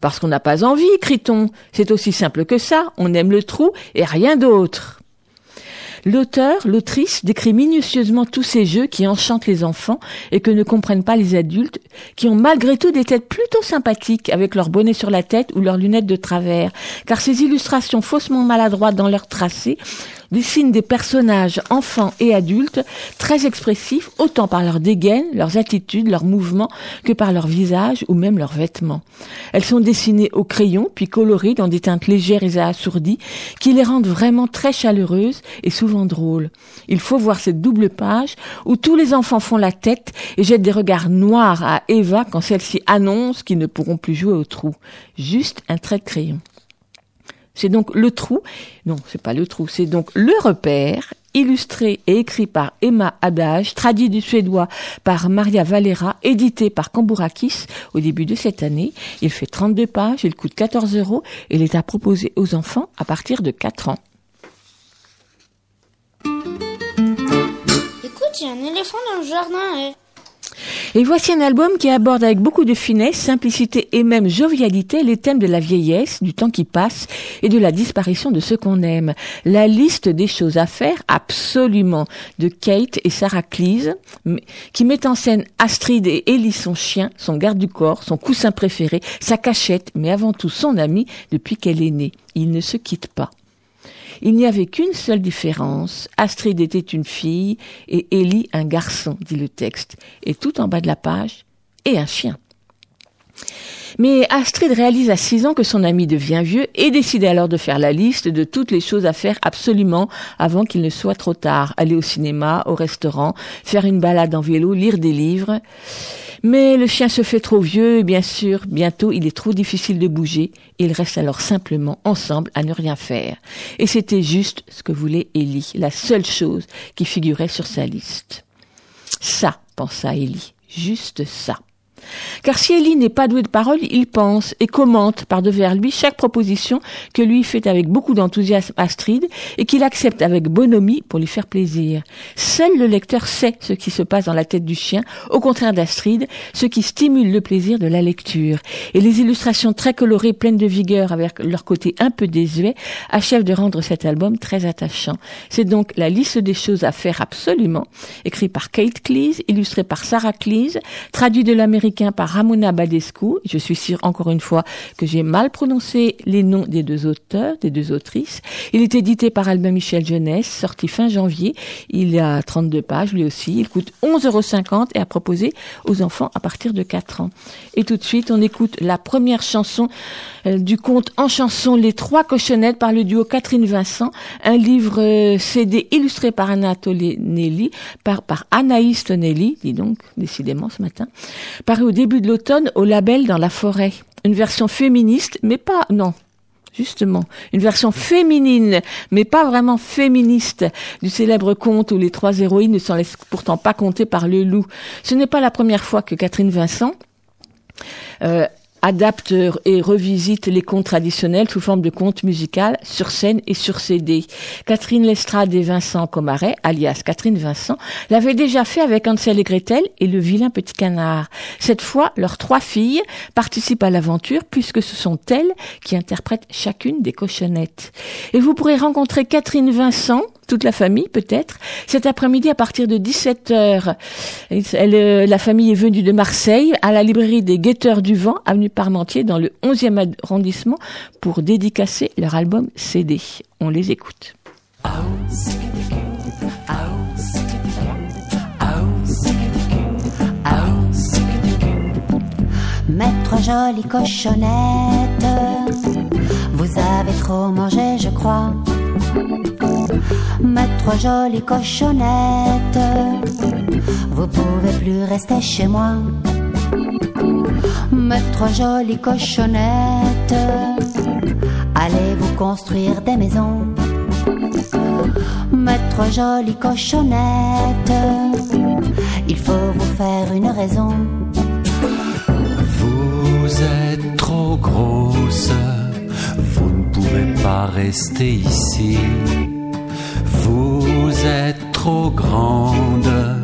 Parce qu'on n'a pas envie, crie-t-on. C'est aussi simple que ça, on aime le trou et rien d'autre. L'auteur, l'autrice décrit minutieusement tous ces jeux qui enchantent les enfants et que ne comprennent pas les adultes, qui ont malgré tout des têtes plutôt sympathiques avec leur bonnet sur la tête ou leurs lunettes de travers, car ces illustrations faussement maladroites dans leur tracé dessinent des personnages enfants et adultes très expressifs autant par leur dégaine, leurs attitudes, leurs mouvements que par leur visage ou même leurs vêtements. Elles sont dessinées au crayon puis colorées dans des teintes légères et assourdies qui les rendent vraiment très chaleureuses et souvent drôles. Il faut voir cette double page où tous les enfants font la tête et jettent des regards noirs à Eva quand celle-ci annonce qu'ils ne pourront plus jouer au trou. Juste un trait de crayon. C'est donc le trou, non, c'est pas le trou, c'est donc le repère, illustré et écrit par Emma Adage, traduit du suédois par Maria Valera, édité par Cambourakis au début de cette année. Il fait 32 pages, il coûte 14 euros et il est à proposer aux enfants à partir de 4 ans. Écoute, il y a un éléphant dans le jardin. Et... Et voici un album qui aborde avec beaucoup de finesse, simplicité et même jovialité les thèmes de la vieillesse, du temps qui passe et de la disparition de ce qu'on aime. La liste des choses à faire, absolument, de Kate et Sarah Cleese, qui met en scène Astrid et Ellie, son chien, son garde du corps, son coussin préféré, sa cachette, mais avant tout son ami depuis qu'elle est née. Ils ne se quittent pas. Il n'y avait qu'une seule différence. Astrid était une fille et Ellie un garçon, dit le texte. Et tout en bas de la page, et un chien. Mais Astrid réalise à 6 ans que son ami devient vieux et décide alors de faire la liste de toutes les choses à faire absolument avant qu'il ne soit trop tard. Aller au cinéma, au restaurant, faire une balade en vélo, lire des livres. Mais le chien se fait trop vieux bien sûr, bientôt il est trop difficile de bouger. Ils restent alors simplement ensemble à ne rien faire. Et c'était juste ce que voulait Ellie, la seule chose qui figurait sur sa liste. Ça, pensa Ellie, juste ça. Car si Ellie n'est pas doué de parole, il pense et commente par devers lui chaque proposition que lui fait avec beaucoup d'enthousiasme Astrid et qu'il accepte avec bonhomie pour lui faire plaisir. Seul le lecteur sait ce qui se passe dans la tête du chien, au contraire d'Astrid, ce qui stimule le plaisir de la lecture. Et les illustrations très colorées, pleines de vigueur, avec leur côté un peu désuet, achèvent de rendre cet album très attachant. C'est donc la liste des choses à faire absolument, écrit par Kate Cleese, illustré par Sarah Cleese, traduit de l'américain par Ramona Badescu. Je suis sûre, encore une fois, que j'ai mal prononcé les noms des deux auteurs, des deux autrices. Il est édité par Albin Michel Jeunesse, sorti fin janvier. Il a 32 pages, lui aussi. Il coûte 11,50 euros et à proposer aux enfants à partir de 4 ans. Et tout de suite, on écoute la première chanson du conte en chanson Les Trois Cochonnettes par le duo Catherine Vincent, un livre euh, CD illustré par Anatole Nelly, par, par Anaïs Tonelli, dis donc, décidément ce matin, paru au début de l'automne au label Dans la forêt. Une version féministe, mais pas, non, Justement, une version féminine, mais pas vraiment féministe, du célèbre conte où les trois héroïnes ne s'en laissent pourtant pas compter par le loup. Ce n'est pas la première fois que Catherine Vincent euh, adapte et revisite les contes traditionnels sous forme de contes musicales sur scène et sur CD. Catherine Lestrade et Vincent Comaret, alias Catherine Vincent, l'avaient déjà fait avec Ansel et Gretel et le vilain petit canard. Cette fois, leurs trois filles participent à l'aventure puisque ce sont elles qui interprètent chacune des cochonnettes. Et vous pourrez rencontrer Catherine Vincent toute la famille peut-être. Cet après-midi à partir de 17h, elle, euh, la famille est venue de Marseille à la librairie des Guetteurs du Vent, avenue Parmentier, dans le 11e arrondissement, pour dédicacer leur album CD. On les écoute. Maître jolie cochonnette, vous avez trop mangé, je crois. Maître jolie cochonnette, vous pouvez plus rester chez moi. Maître jolie cochonnette, allez vous construire des maisons? Maître jolie cochonnette, il faut vous faire une raison. Vous êtes trop grosse, vous ne pouvez pas rester ici. Vous êtes trop grande,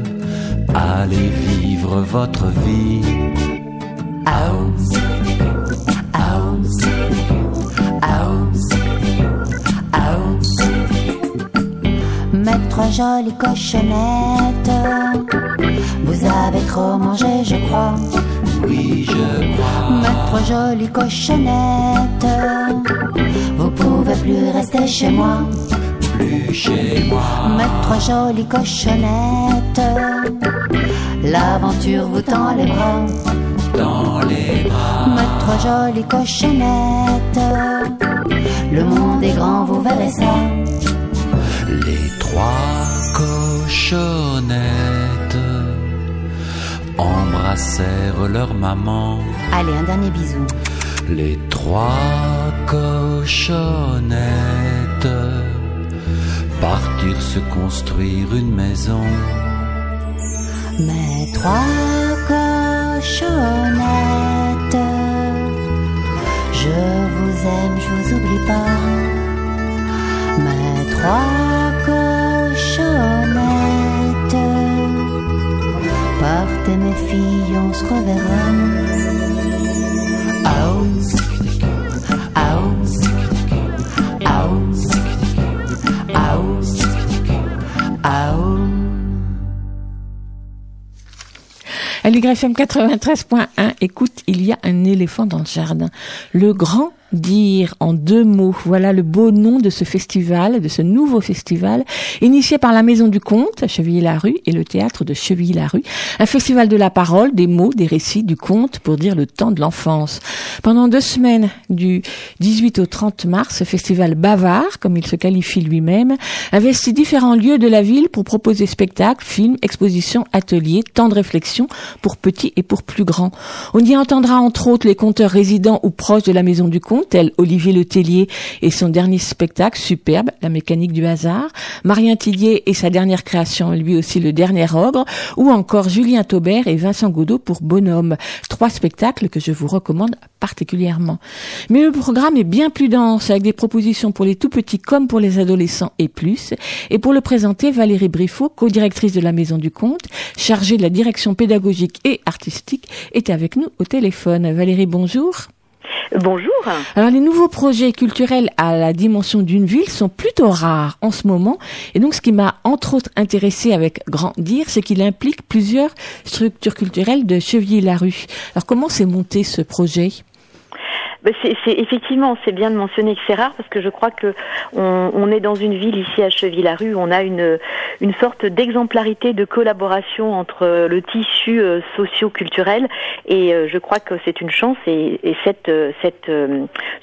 allez vivre votre vie. Maître jolie cochonnette, vous avez trop mangé, je crois. Oui, je crois. Maître jolie cochonnette, vous pouvez plus rester chez moi. Plus chez moi. Maître jolie cochonnette, l'aventure vous tend les bras. Dans les bras. Maître jolie cochonnette, le monde est grand, vous verrez ça. Les trois cochonnettes embrassèrent leur maman. Allez, un dernier bisou. Les trois cochonnettes partirent se construire une maison. Mes trois cochonnettes, je vous aime, je vous oublie pas. Mes trois cochonnettes, partez mes filles, on se reverra. À l'YFM 93.1, écoute, il y a un éléphant dans le jardin. Le grand dire en deux mots. Voilà le beau nom de ce festival, de ce nouveau festival, initié par la Maison du Conte à Chevilly-la-Rue et le théâtre de Chevilly-la-Rue. Un festival de la parole, des mots, des récits, du conte pour dire le temps de l'enfance. Pendant deux semaines, du 18 au 30 mars, ce festival bavard, comme il se qualifie lui-même, investit différents lieux de la ville pour proposer spectacles, films, expositions, ateliers, temps de réflexion pour petits et pour plus grands. On y entendra entre autres les conteurs résidents ou proches de la Maison du Conte, tel Olivier Letellier et son dernier spectacle superbe, La mécanique du hasard, Marien Tillier et sa dernière création, lui aussi le dernier ogre, ou encore Julien Taubert et Vincent Godot pour Bonhomme. Trois spectacles que je vous recommande particulièrement. Mais le programme est bien plus dense, avec des propositions pour les tout petits comme pour les adolescents et plus. Et pour le présenter, Valérie Briffaut, co-directrice de la Maison du Conte, chargée de la direction pédagogique et artistique, est avec nous au téléphone. Valérie, bonjour. Bonjour. Alors les nouveaux projets culturels à la dimension d'une ville sont plutôt rares en ce moment. Et donc ce qui m'a entre autres intéressé avec Grandir, c'est qu'il implique plusieurs structures culturelles de Chevilly-la-Rue. Alors comment s'est monté ce projet? C'est, c'est- effectivement, c'est bien de mentionner que c'est rare parce que je crois que on, est dans une ville ici à Cheville-la-Rue, on a une une sorte d'exemplarité de collaboration entre le tissu euh, socio-culturel et euh, je crois que c'est une chance et, et cette euh,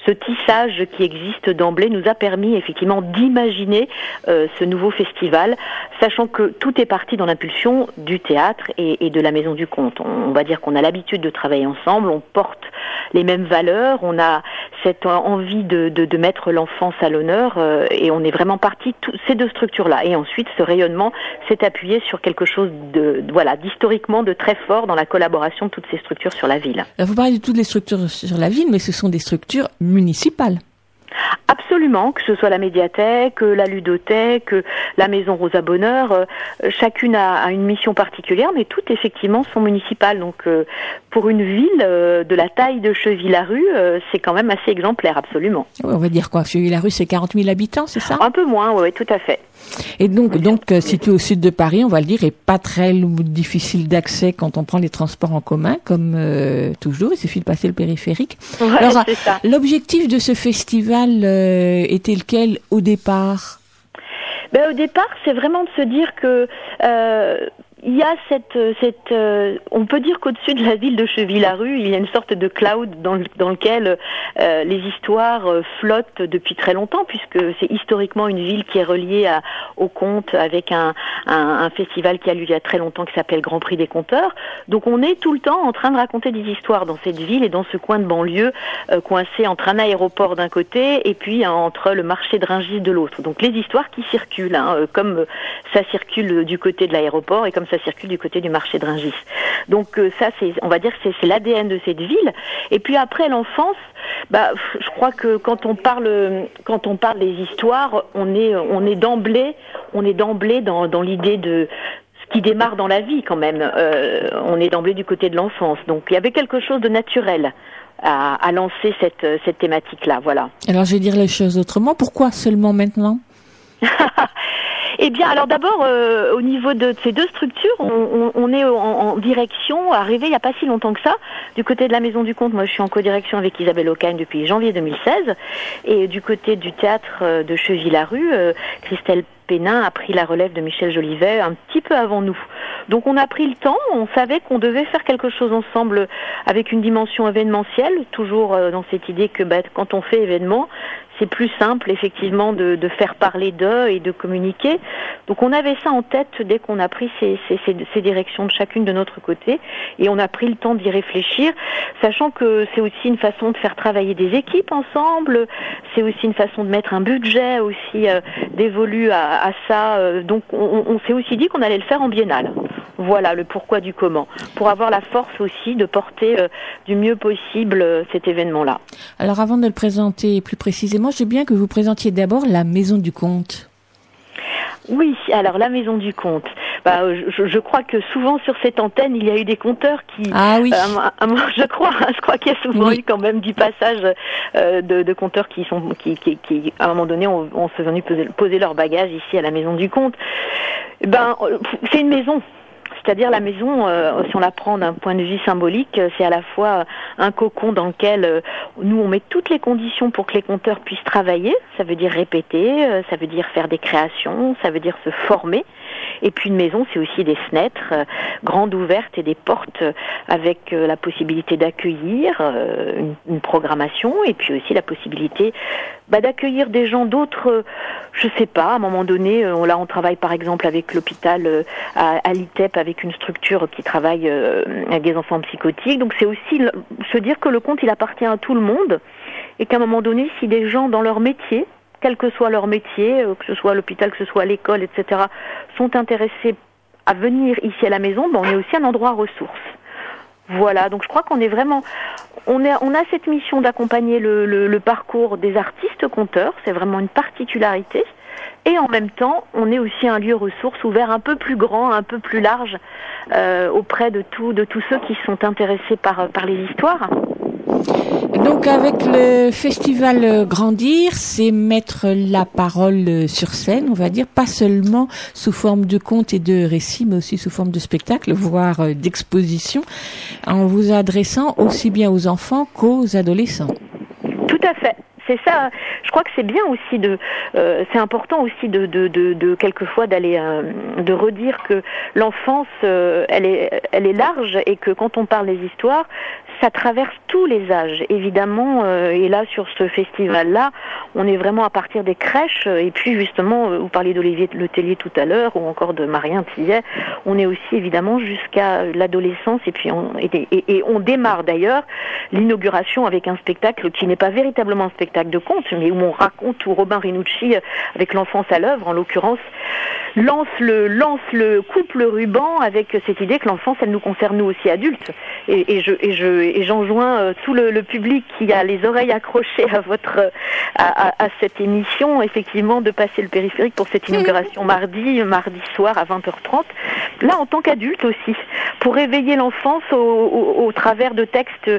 ce tissage qui existe d'emblée nous a permis effectivement d'imaginer ce nouveau festival, sachant que tout est parti dans l'impulsion du théâtre et, de la Maison du Conte. On, va dire qu'on a l'habitude de travailler ensemble, on porte les mêmes valeurs, a cette envie de, mettre l'enfance à l'honneur euh, et on est vraiment parti tous ces deux structures-là. Et ensuite, ce rayonnement s'est appuyé sur quelque chose de, voilà d'historiquement de très fort dans la collaboration de toutes ces structures sur la ville. Alors, Vous parlez de toutes les structures sur la ville, mais ce sont des structures municipales. Absolument, que ce soit la médiathèque, la ludothèque, la maison Rosa Bonheur, euh, chacune a, a une mission particulière, mais toutes effectivement sont municipales. Donc euh, pour une ville euh, de la taille de Cheville-la-Rue, euh, c'est quand même assez exemplaire, absolument. On va dire quoi? Chevilly-la-Rue, c'est 40 000 habitants, c'est ça? Un peu moins, oui, tout à fait. Et donc, donc euh, situé au sud de Paris, on va le dire, et pas très difficile d'accès quand on prend les transports en commun, comme euh, toujours. Il suffit de passer le périphérique. Ouais, Alors, l'objectif de ce festival euh, était lequel au départ? Ben, au départ, c'est vraiment de se dire que euh, il y a cette, cette euh, on peut dire qu'au-dessus de la ville de Cheville-la-Rue, il y a une sorte de cloud dans, le- dans lequel euh, les histoires euh, flottent depuis très longtemps, puisque c'est historiquement une ville qui est reliée au conte avec un, festival qui a lieu il y a très longtemps qui s'appelle Grand Prix des Conteurs. Donc on est tout le temps en train de raconter des histoires dans cette ville et dans ce coin de banlieue euh, coincé entre un aéroport d'un côté et puis entre le marché de Rungis de l'autre. Donc les histoires qui circulent, hein, euh, comme euh, ça circule du côté de l'aéroport et comme circule du côté du marché de Rungis. Donc euh, ça, c'est, on va dire que c'est, l'ADN de cette ville. Et puis après l'enfance, bah, je crois que quand on parle, quand on parle des histoires, on est, on est d'emblée, on est d'emblée dans, dans l'idée de ce qui démarre dans la vie quand même. Euh, on est d'emblée du côté de l'enfance. Donc il y avait quelque chose de naturel à, à lancer cette, cette thématique-là. Voilà. Alors, je vais dire les choses autrement. Pourquoi seulement maintenant? <laughs> Eh bien, alors d'abord, euh, au niveau de ces deux structures, on, on- est en, direction, arrivé il n'y a pas si longtemps que ça, du côté de la Maison du Comte. Moi, je suis en codirection avec Isabelle Ocagne depuis janvier 2016. Et du côté du théâtre euh, de Cheville-la-Rue, euh, Christelle Pénin a pris la relève de Michel Jolivet un petit peu avant nous. Donc on a pris le temps, on savait qu'on devait faire quelque chose ensemble avec une dimension événementielle, toujours dans cette idée que bah, quand on fait événement, c'est plus simple effectivement de, faire parler d'eux et de communiquer. Donc on avait ça en tête dès qu'on a pris ces, directions de chacune de notre côté et on a pris le temps d'y réfléchir, sachant que c'est aussi une façon de faire travailler des équipes ensemble, c'est aussi une façon de mettre un budget aussi euh, dévolu à, ça. euh, donc on, on s'est aussi dit qu'on allait le faire en biennale. Voilà le pourquoi du comment, pour avoir la force aussi de porter euh, du mieux possible euh, cet événement-là. Alors, avant de le présenter plus précisément, j'ai bien que vous présentiez d'abord la Maison du Comte. Oui, alors la maison du conte. Bah, je, je crois que souvent sur cette antenne, il y a eu des conteurs qui. Ah oui. Euh, <laughs> moi, je crois, je crois qu'il y a souvent Oui. eu quand même du passage euh, de, de conteurs qui sont, qui, qui, qui, à un moment donné, ont, ont se venu poser, poser leur bagage ici à la maison du conte. Eh Ben, euh, c'est une maison. C'est-à-dire la maison, euh, si on la prend d'un point de vue symbolique, euh, c'est à la fois un cocon dans lequel euh, nous on met toutes les conditions pour que les conteurs puissent travailler. Ça veut dire répéter, euh, ça veut dire faire des créations, ça veut dire se former. Et puis une maison, c'est aussi des fenêtres euh, grandes ouvertes et des portes euh, avec euh, la possibilité d'accueillir une, programmation et puis aussi la possibilité bah, d'accueillir des gens d'autres, je sais pas, à un moment donné, on- là on travaille par exemple avec l'hôpital à, à l'ITEP avec une structure qui travaille avec des enfants psychotiques. Donc c'est aussi se dire que le compte il appartient à tout le monde et qu'à un moment donné, si des gens dans leur métier, quel que soit leur métier, euh, que ce soit l'hôpital, que ce soit l'école, etc., sont intéressés à venir ici à la maison, ben, on est aussi un endroit ressource. Voilà, donc je crois qu'on est vraiment, on, est, on a cette mission d'accompagner le, parcours des artistes conteurs, c'est vraiment une particularité. Et en même temps, on est aussi un lieu ressource ouvert un peu plus grand, un peu plus large euh, auprès de, tout, de tous ceux qui sont intéressés par les histoires. Donc avec le festival euh, Grandir, c'est mettre la parole euh, sur scène, on va dire, pas seulement sous forme de contes et de récits, mais aussi sous forme de spectacles, voire euh, d'expositions, en vous adressant aussi bien aux enfants qu'aux adolescents. Tout à fait. C'est ça. Je crois que c'est bien aussi de, c'est important aussi de, de, de, quelquefois d'aller, de redire que l'enfance, elle est, elle est large et que quand on parle des histoires, ça traverse tous les âges. Évidemment, euh, et là sur ce festival-là, on est vraiment à partir des crèches. Et puis justement, euh, vous parliez d'Olivier Letellier tout à l'heure ou encore de Marien Tillet, on est aussi évidemment jusqu'à l'adolescence. Et puis on, démarre d'ailleurs l'inauguration avec un spectacle qui n'est pas véritablement un spectacle de conte, mais où on raconte où Robin Rinucci, euh, avec l'enfance à l'œuvre en l'occurrence, lance le lance le coupe le ruban avec cette idée que l'enfance elle nous concerne nous aussi adultes. Et je et j'enjoins euh, tout le, le public qui a les oreilles accrochées à votre à, à- à cette émission effectivement de passer le périphérique pour cette inauguration mardi mardi soir à 20h30 là en tant qu'adulte aussi pour réveiller l'enfance au, au- au travers de textes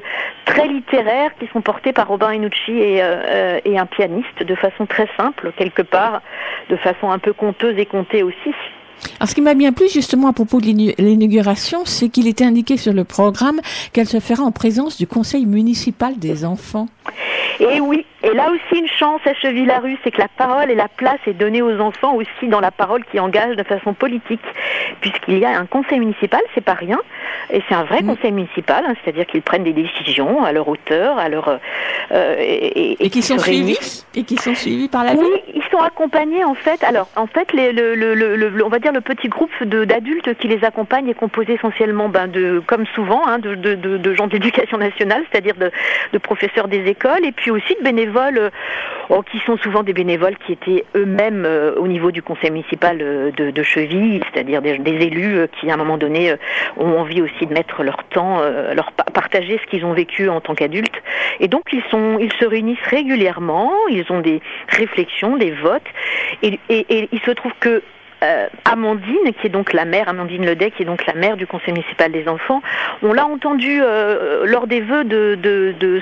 très littéraires qui sont portés par Robin Enucci et, euh, euh, et un pianiste de façon très simple quelque part de façon un peu conteuse et contée aussi Alors, ce qui m'a bien plu justement à propos de l'inauguration, c'est qu'il était indiqué sur le programme qu'elle se fera en présence du conseil municipal des enfants. Et oui, et là aussi une chance à Cheville-la-Rue, c'est que la parole et la place est donnée aux enfants aussi dans la parole qui engage de façon politique, puisqu'il y a un conseil municipal, c'est pas rien, et c'est un vrai conseil municipal, hein, c'est-à-dire qu'ils prennent des décisions à leur hauteur, à leur euh, et, et- Et qui sont suivis. Et qui sont suivis par la Oui, ville ils sont accompagnés en fait. Alors en fait, les, le, le, le, le- on va dire le petit groupe d'adultes qui les accompagnent est composé essentiellement, ben, de, comme souvent, hein, de, de, de, de gens de l'éducation nationale, c'est-à-dire de, professeurs des écoles, et puis aussi de bénévoles, euh, oh, qui sont souvent des bénévoles qui étaient eux-mêmes euh, au niveau du conseil municipal euh, de, Cheville, c'est-à-dire des, élus qui à un moment donné ont envie aussi de mettre leur temps, leur pa- partager ce qu'ils ont vécu en tant qu'adultes. Et donc ils se réunissent régulièrement, ils ont des réflexions, des votes, et il se trouve que euh, Amandine, qui est donc la mère, Amandine Ledet, qui est donc la mère du conseil municipal des enfants, on l'a entendu euh, lors des vœux de,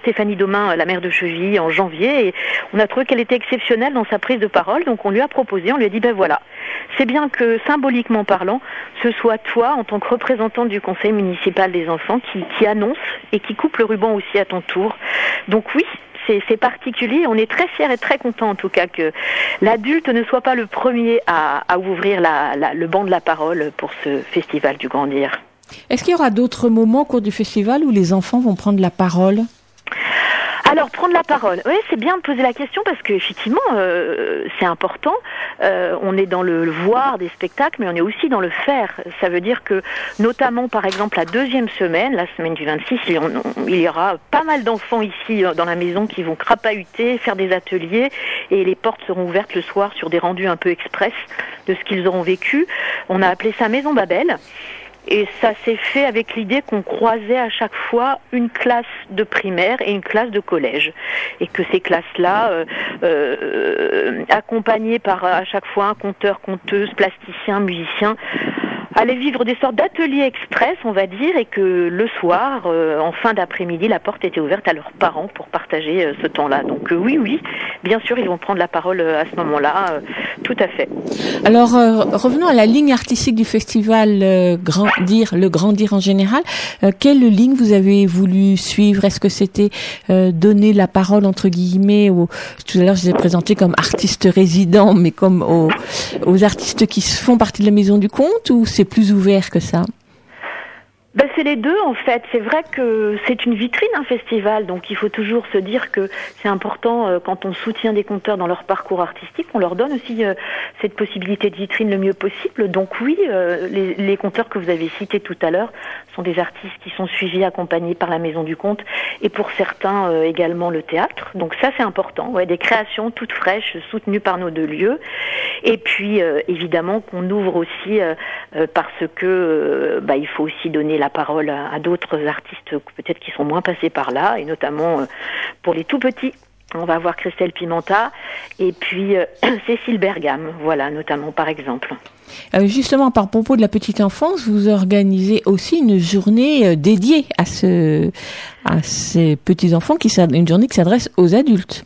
Stéphanie Domain, la mère de Cheville, en janvier, et on a trouvé qu'elle était exceptionnelle dans sa prise de parole, donc on lui a proposé, on lui a dit, ben voilà, c'est bien que symboliquement parlant, ce soit toi, en tant que représentante du conseil municipal des enfants, qui, qui annonce et qui coupe le ruban aussi à ton tour. Donc oui, c'est particulier. On est très fiers et très contents en tout cas que l'adulte ne soit pas le premier à, à ouvrir la- la- le banc de la parole pour ce festival du Grandir. Est-ce qu'il y aura d'autres moments au cours du festival où les enfants vont prendre la parole? Alors, prendre la parole. Oui, c'est bien de poser la question parce que effectivement, euh, c'est important. Euh, on est dans le voir des spectacles, mais on est aussi dans le faire. Ça veut dire que, notamment, par exemple, la deuxième semaine, la semaine du 26, il il y aura pas mal d'enfants ici euh, dans la maison qui vont crapahuter, faire des ateliers, et les portes seront ouvertes le soir sur des rendus un peu express de ce qu'ils auront vécu. On a appelé ça Maison Babel. Et ça s'est fait avec l'idée qu'on croisait à chaque fois une classe de primaire et une classe de collège. Et que ces classes-là, euh, euh, accompagnées par à chaque fois un conteur, conteuse, plasticien, musicien, allaient vivre des sortes d'ateliers express, on va dire, et que le soir, euh, en fin d'après-midi, la porte était ouverte à leurs parents pour partager euh, ce temps-là. Donc euh, oui, oui, bien sûr, ils vont prendre la parole à ce moment-là, tout à fait. Alors revenons à la ligne artistique du festival Grandir, le Grandir en général. Quelle ligne vous avez voulu suivre? Est-ce que c'était donner la parole entre guillemets aux, tout à l'heure je les ai présentés comme artistes résidents, mais comme aux, aux artistes qui font partie de la maison du conte ou c'est plus ouvert que ça Ben, c'est les deux en fait. C'est vrai que c'est une vitrine un festival, donc il faut toujours se dire que c'est important euh, quand on soutient des conteurs dans leur parcours artistique, on leur donne aussi euh, cette possibilité de vitrine le mieux possible. Donc oui, euh, les, les conteurs que vous avez cités tout à l'heure sont des artistes qui sont suivis, accompagnés par la Maison du Conte et pour certains également le théâtre. Donc ça c'est important. Ouais, des créations toutes fraîches soutenues par nos deux lieux. Et puis évidemment qu'on ouvre aussi parce que bah, il faut aussi donner la parole à, à d'autres artistes peut-être qui sont moins passés par là et notamment euh, pour les tout petits On va avoir Christelle Pimenta et puis euh, <clears throat> Cécile Bergam, voilà, notamment par exemple. Euh, justement, par propos de la petite enfance, vous organisez aussi une journée euh, dédiée à ce, à ces petits enfants qui s'ad- une journée qui s'adresse aux adultes.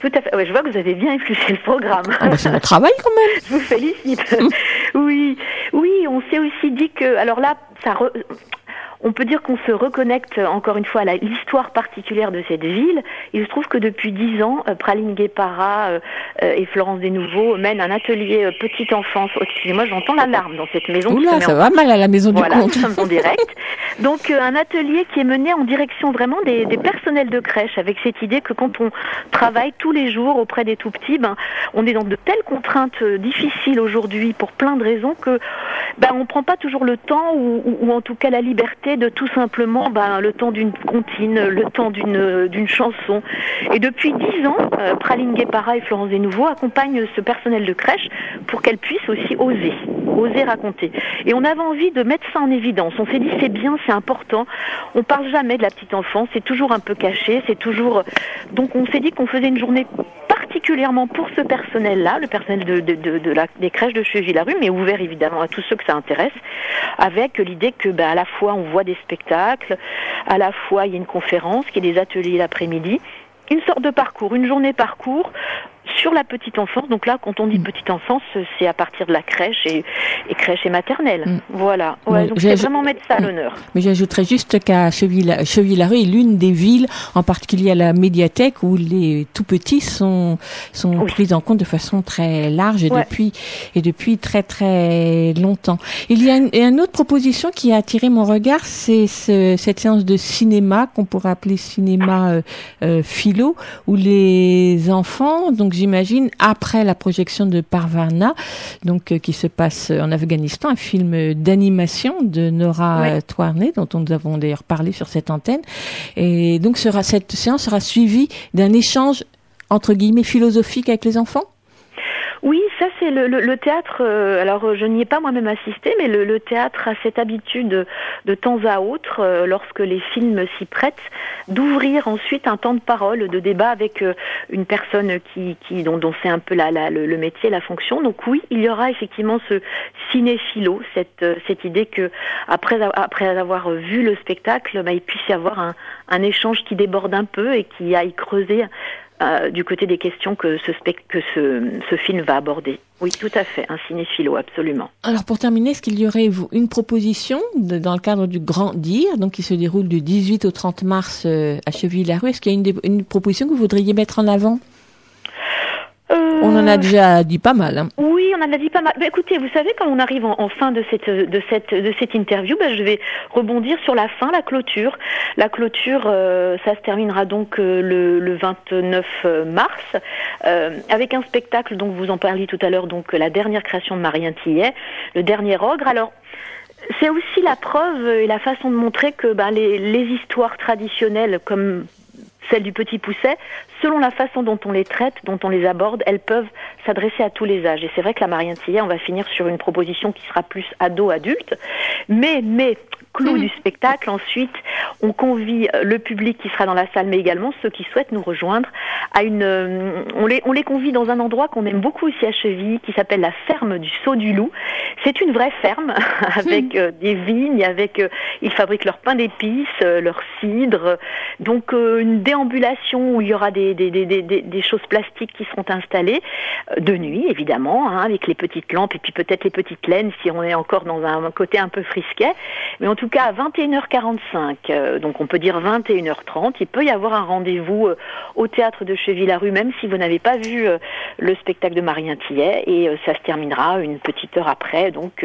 Tout à fait. Ouais, je vois que vous avez bien <laughs> épluché le programme. Ah c'est mon travail quand même. <laughs> Je vous félicite. <laughs> oui, oui, on s'est aussi dit que, alors là, ça, re- on peut dire qu'on se reconnecte encore une fois à l'histoire particulière de cette ville. Il se trouve que depuis dix ans, euh, Praline Guépara euh, euh, et Florence Desnouveaux mènent un atelier petite enfance. Oh, Excusez-moi, j'entends l'alarme dans cette maison. Oula, ça en- va mal à la maison voilà, du compte. nous sommes en direct. Donc un atelier qui est mené en direction vraiment des, des personnels de crèche, avec cette idée que quand on travaille tous les jours auprès des tout petits, ben, on est dans de telles contraintes difficiles aujourd'hui pour plein de raisons que ben, on prend pas toujours le temps ou, ou- ou en tout cas la liberté de tout simplement ben, le temps d'une comptine, le temps d'une euh, chanson. Et depuis dix ans, euh, Praline Guépara et Florence Desnouveaux accompagnent ce personnel de crèche pour qu'elle puisse aussi oser, oser raconter. Et on avait envie de mettre ça en évidence. On s'est dit c'est bien, c'est important. On parle jamais de la petite enfance, c'est toujours un peu caché, c'est toujours. Donc on s'est dit qu'on faisait une journée particulièrement pour ce personnel-là, le personnel de, de, la, des crèches de Cheville-la-Rue, mais ouvert évidemment à tous ceux que ça intéresse, avec l'idée que ben, à la fois on voit des spectacles, à la fois il y a une conférence, qu'il y a des ateliers l'après-midi, une sorte de parcours, une journée parcours sur la petite enfance. Donc là, quand on dit petite enfance, c'est à partir de la crèche et, et crèche et maternelle. Voilà. Ouais, donc c'est vraiment mettre ça à l'honneur. Mais j'ajouterais juste qu'à Cheville- Cheville-la-Rue est l'une des villes, en particulier à la médiathèque, où les tout petits sont sont pris en compte de façon très large et Ouais. depuis et depuis très très longtemps. Il y a une autre proposition qui a attiré mon regard, c'est ce- cette séance de cinéma qu'on pourrait appeler cinéma euh, euh, philo, où les enfants, donc j'imagine après la projection de Parvana, donc euh, qui se passe en Afghanistan, un film d'animation de Nora Ouais. euh, dont nous avons d'ailleurs parlé sur cette antenne. Et donc sera, cette séance sera suivie d'un échange entre guillemets philosophique avec les enfants? Oui, ça c'est le, le, le théâtre. euh, alors euh, je n'y ai pas moi-même assisté, mais le, le théâtre a cette habitude de, de temps à autre, euh, lorsque les films s'y prêtent, d'ouvrir ensuite un temps de parole, de débat avec euh, une personne qui, qui dont, dont c'est un peu la, la- le, métier, la fonction. Donc oui, il y aura effectivement ce cinéphilo, cette, euh, cette idée que après, après avoir vu le spectacle, bah, il puisse y avoir un, un échange qui déborde un peu et qui aille creuser euh, du côté des questions que ce, que ce, film va aborder. Oui, tout à fait, un cinéphilo, absolument. Alors pour terminer, est-ce qu'il y aurait une proposition dans le cadre du Grand Dire, donc qui se déroule du 18 au 30 mars euh, à Cheville-la-Rue Est-ce qu'il y a une, une proposition que vous voudriez mettre en avant? On en a déjà dit pas mal. Hein. Oui, on en a dit pas mal. Bah, écoutez, vous savez, quand on arrive en, en fin de cette de cette de cette interview, bah, je vais rebondir sur la fin, la clôture. La clôture, euh, ça se terminera donc euh, le, le 29 mars euh, avec un spectacle. Donc vous en parliez tout à l'heure. Donc la dernière création de Marie Tillet, le dernier ogre. Alors c'est aussi la preuve et la façon de montrer que bah, les, les histoires traditionnelles comme celle du petit pousset, selon la façon dont on les traite, dont on les aborde, elles peuvent s'adresser à tous les âges. Et c'est vrai que la Marie Tillet, on va finir sur une proposition qui sera plus ado-adulte, mais, mais, clou du spectacle, ensuite, on convie euh, le public qui sera dans la salle, mais également ceux qui souhaitent nous rejoindre à une, euh, on les, on les convie dans un endroit qu'on aime beaucoup ici à Chevilly, qui s'appelle la ferme du Saut du Loup. C'est une vraie ferme, <laughs> avec euh, des vignes, avec, euh, ils fabriquent leur pain d'épices, leur cidre, donc une déambulation où il y aura des, des, des, des, des- des choses plastiques qui seront installées, euh, de nuit évidemment, hein, avec les petites lampes et puis peut-être les petites laines si on est encore dans un côté un peu frisquet. Mais en tout cas, à 21h45, euh, donc on peut dire 21h30, il peut y avoir un rendez-vous euh, au théâtre de Cheville-la-Rue, même si vous n'avez pas vu euh, le spectacle de Marie Tillet, et ça se terminera une petite heure après, donc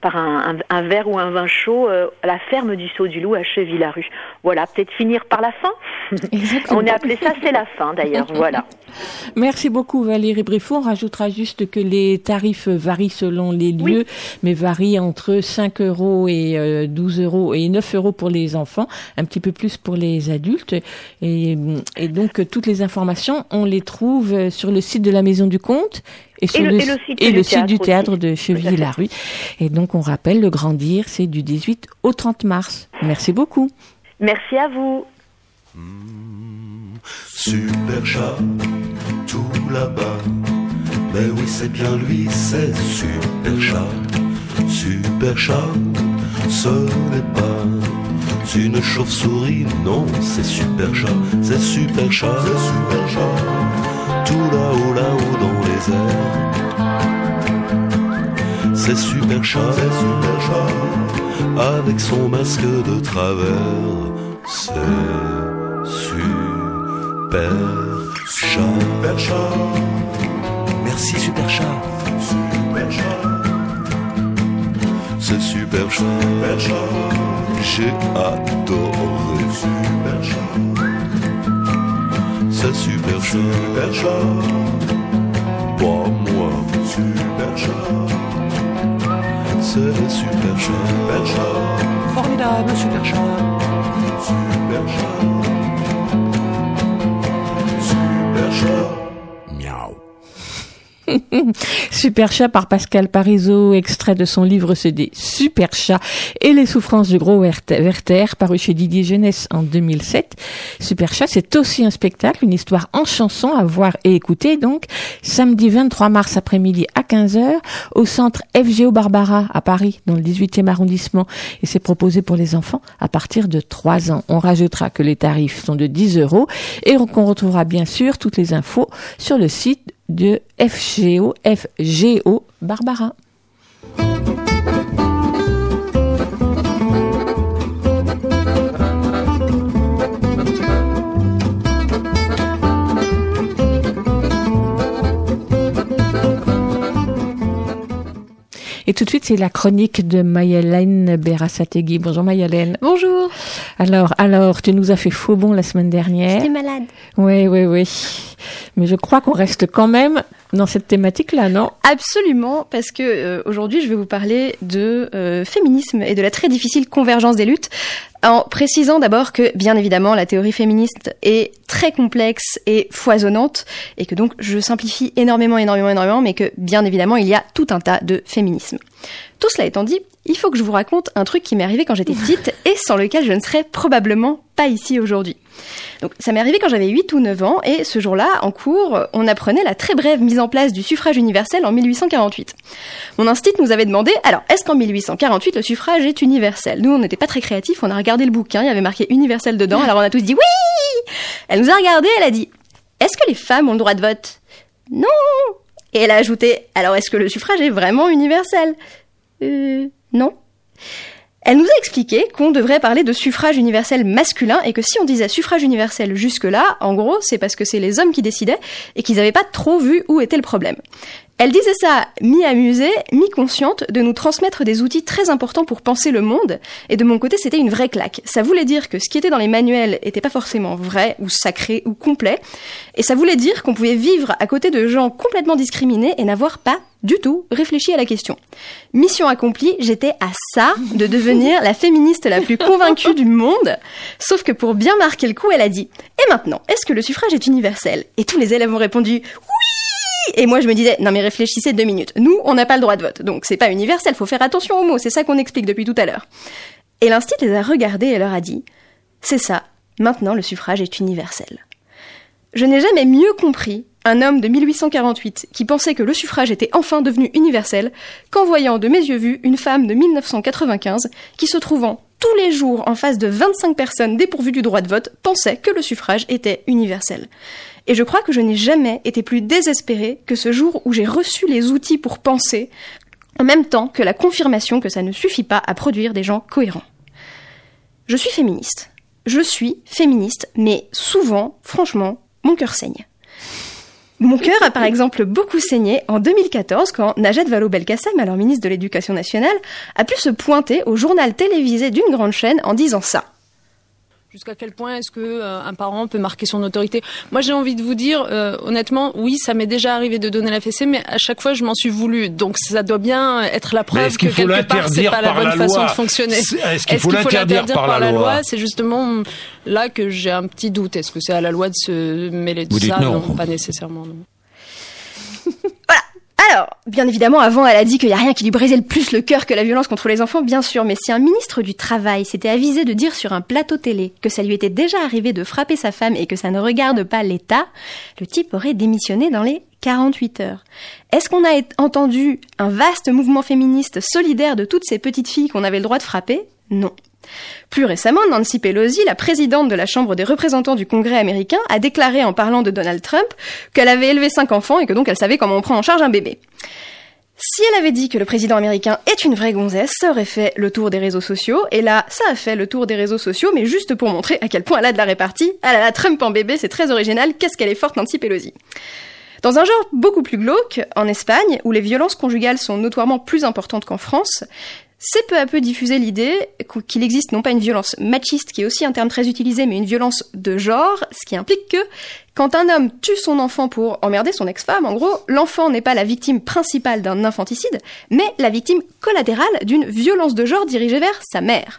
par un, un- un verre ou un vin chaud à la ferme du Saut du Loup à Cheville-la-Rue. Voilà, peut-être finir par la fin. on a appelé ça c'est la fin d'ailleurs, voilà. Merci beaucoup Valérie Briffaut. On rajoutera juste que les tarifs varient selon les lieux, mais varient entre 5 euros et euh, 12 euros et 9 euros pour les enfants, un petit peu plus pour les adultes. Et, et donc euh, toutes les informations, on les trouve euh, sur le site de la Maison du Comte. Et, sur le- et le site et du le site du théâtre de Chevilly-la-Rue. Et donc, on rappelle, le Grand Dire, c'est du 18 au 30 mars. Merci beaucoup. Merci à vous. Mm. Super chat, tout là-bas. Mais oui, c'est bien lui, c'est super chat. Super chat, ce n'est pas une chauve-souris, non, c'est super chat, c'est super chat, c'est super chat. Tout là-haut, là-haut dans les airs. C'est super chat, c'est super chat. Avec son masque de travers, c'est super chat. Super chat. Merci super chat. Super chat. C'est super chat. Super chat. J'ai adoré. Super chat. C'est super chat. Super chat. Pas moi. Super chat. C'est super chat. Super chat. Formidable, super chat. Super chat. Super chat. Miaou. <laughs> Super chat par Pascal Parizeau, extrait de son livre CD Super chat et les souffrances du gros Werther, paru chez Didier Jeunesse en 2007. Super chat, c'est aussi un spectacle, une histoire en chanson à voir et écouter donc samedi 23 mars après-midi à 15h au centre FGO Barbara à Paris dans le 18e arrondissement et c'est proposé pour les enfants à partir de 3 ans. On rajoutera que les tarifs sont de 10 euros et qu'on retrouvera bien sûr toutes les infos sur le site de FGO, FGO Barbara. Et tout de suite, c'est la chronique de Mayalène Berasategui. Bonjour Mayalène. Bonjour. Alors, alors, tu nous as fait faux bon la semaine dernière. J'étais malade. Oui, oui, oui. Mais je crois qu'on reste quand même dans cette thématique-là, non? Absolument, parce que euh, aujourd'hui, je vais vous parler de euh, féminisme et de la très difficile convergence des luttes, en précisant d'abord que, bien évidemment, la théorie féministe est très complexe et foisonnante, et que donc je simplifie énormément, énormément, énormément, mais que, bien évidemment, il y a tout un tas de féminisme. Tout cela étant dit, il faut que je vous raconte un truc qui m'est arrivé quand j'étais petite <laughs> et sans lequel je ne serais probablement pas ici aujourd'hui. Donc ça m'est arrivé quand j'avais 8 ou 9 ans et ce jour-là, en cours, on apprenait la très brève mise en place du suffrage universel en 1848. Mon instit nous avait demandé, alors est-ce qu'en 1848 le suffrage est universel? Nous on n'était pas très créatifs, on a regardé le bouquin, il y avait marqué universel dedans, alors on a tous dit oui Elle nous a regardé, elle a dit, est-ce que les femmes ont le droit de vote? Non Et elle a ajouté, alors est-ce que le suffrage est vraiment universel? Euh... Non elle nous a expliqué qu'on devrait parler de suffrage universel masculin et que si on disait suffrage universel jusque-là, en gros, c'est parce que c'est les hommes qui décidaient et qu'ils n'avaient pas trop vu où était le problème. Elle disait ça mi-amusée, mi-consciente de nous transmettre des outils très importants pour penser le monde, et de mon côté c'était une vraie claque. Ça voulait dire que ce qui était dans les manuels était pas forcément vrai, ou sacré, ou complet, et ça voulait dire qu'on pouvait vivre à côté de gens complètement discriminés et n'avoir pas du tout réfléchi à la question. Mission accomplie, j'étais à ça de devenir la féministe la plus convaincue du monde, sauf que pour bien marquer le coup, elle a dit « Et maintenant, est-ce que le suffrage est universel ?» Et tous les élèves ont répondu « Oui !» Et moi je me disais « Non mais réfléchissez deux minutes, nous on n'a pas le droit de vote, donc c'est pas universel, faut faire attention aux mots, c'est ça qu'on explique depuis tout à l'heure. » Et l'instit les a regardés et leur a dit « C'est ça, maintenant le suffrage est universel. » Je n'ai jamais mieux compris un homme de 1848 qui pensait que le suffrage était enfin devenu universel qu'en voyant de mes yeux vus une femme de 1995 qui se trouvant tous les jours en face de 25 personnes dépourvues du droit de vote pensait que le suffrage était universel. Et je crois que je n'ai jamais été plus désespérée que ce jour où j'ai reçu les outils pour penser en même temps que la confirmation que ça ne suffit pas à produire des gens cohérents. Je suis féministe. Je suis féministe, mais souvent, franchement, mon cœur saigne. Mon cœur a par exemple beaucoup saigné en 2014 quand Najat Vallaud-Belkacem, alors ministre de l'Éducation nationale, a pu se pointer au journal télévisé d'une grande chaîne en disant ça. Jusqu'à quel point est-ce que euh, un parent peut marquer son autorité Moi, j'ai envie de vous dire, euh, honnêtement, oui, ça m'est déjà arrivé de donner la fessée, mais à chaque fois, je m'en suis voulu. Donc, ça doit bien être la preuve que quelque part, c'est pas la bonne la façon de fonctionner. Est-ce qu'il faut l'interdire par, la loi, C'est justement là que j'ai un petit doute. Est-ce que c'est à la loi de se mêler de Vous dites ça? non. pas nécessairement. Non. Voilà. Alors, bien évidemment, avant, elle a dit qu'il n'y a rien qui lui brisait le plus le cœur que la violence contre les enfants, bien sûr, mais si un ministre du Travail s'était avisé de dire sur un plateau télé que ça lui était déjà arrivé de frapper sa femme et que ça ne regarde pas l'État, le type aurait démissionné dans les 48 heures. Est-ce qu'on a entendu un vaste mouvement féministe solidaire de toutes ces petites filles qu'on avait le droit de frapper? Non. Plus récemment, Nancy Pelosi, la présidente de la Chambre des représentants du Congrès américain, a déclaré en parlant de Donald Trump qu'elle avait élevé cinq enfants et que donc elle savait comment on prend en charge un bébé. Si elle avait dit que le président américain est une vraie gonzesse, ça aurait fait le tour des réseaux sociaux, et là, ça a fait le tour des réseaux sociaux, mais juste pour montrer à quel point elle a de la répartie. Ah là là, Trump en bébé, c'est très original, qu'est-ce qu'elle est forte Nancy Pelosi? Dans un genre beaucoup plus glauque, en Espagne, où les violences conjugales sont notoirement plus importantes qu'en France, c'est peu à peu diffusé l'idée qu'il existe non pas une violence machiste, qui est aussi un terme très utilisé, mais une violence de genre, ce qui implique que quand un homme tue son enfant pour emmerder son ex-femme, en gros, l'enfant n'est pas la victime principale d'un infanticide, mais la victime collatérale d'une violence de genre dirigée vers sa mère.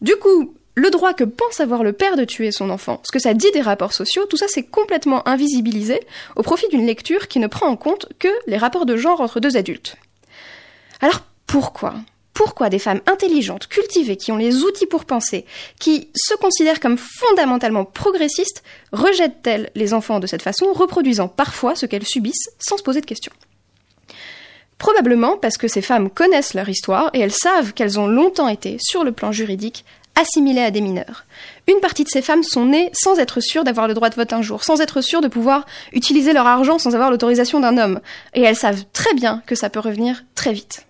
Du coup, le droit que pense avoir le père de tuer son enfant, ce que ça dit des rapports sociaux, tout ça c'est complètement invisibilisé au profit d'une lecture qui ne prend en compte que les rapports de genre entre deux adultes. Alors pourquoi? Pourquoi des femmes intelligentes, cultivées, qui ont les outils pour penser, qui se considèrent comme fondamentalement progressistes, rejettent-elles les enfants de cette façon, reproduisant parfois ce qu'elles subissent sans se poser de questions? Probablement parce que ces femmes connaissent leur histoire et elles savent qu'elles ont longtemps été, sur le plan juridique, assimilées à des mineurs. Une partie de ces femmes sont nées sans être sûres d'avoir le droit de vote un jour, sans être sûres de pouvoir utiliser leur argent sans avoir l'autorisation d'un homme. Et elles savent très bien que ça peut revenir très vite.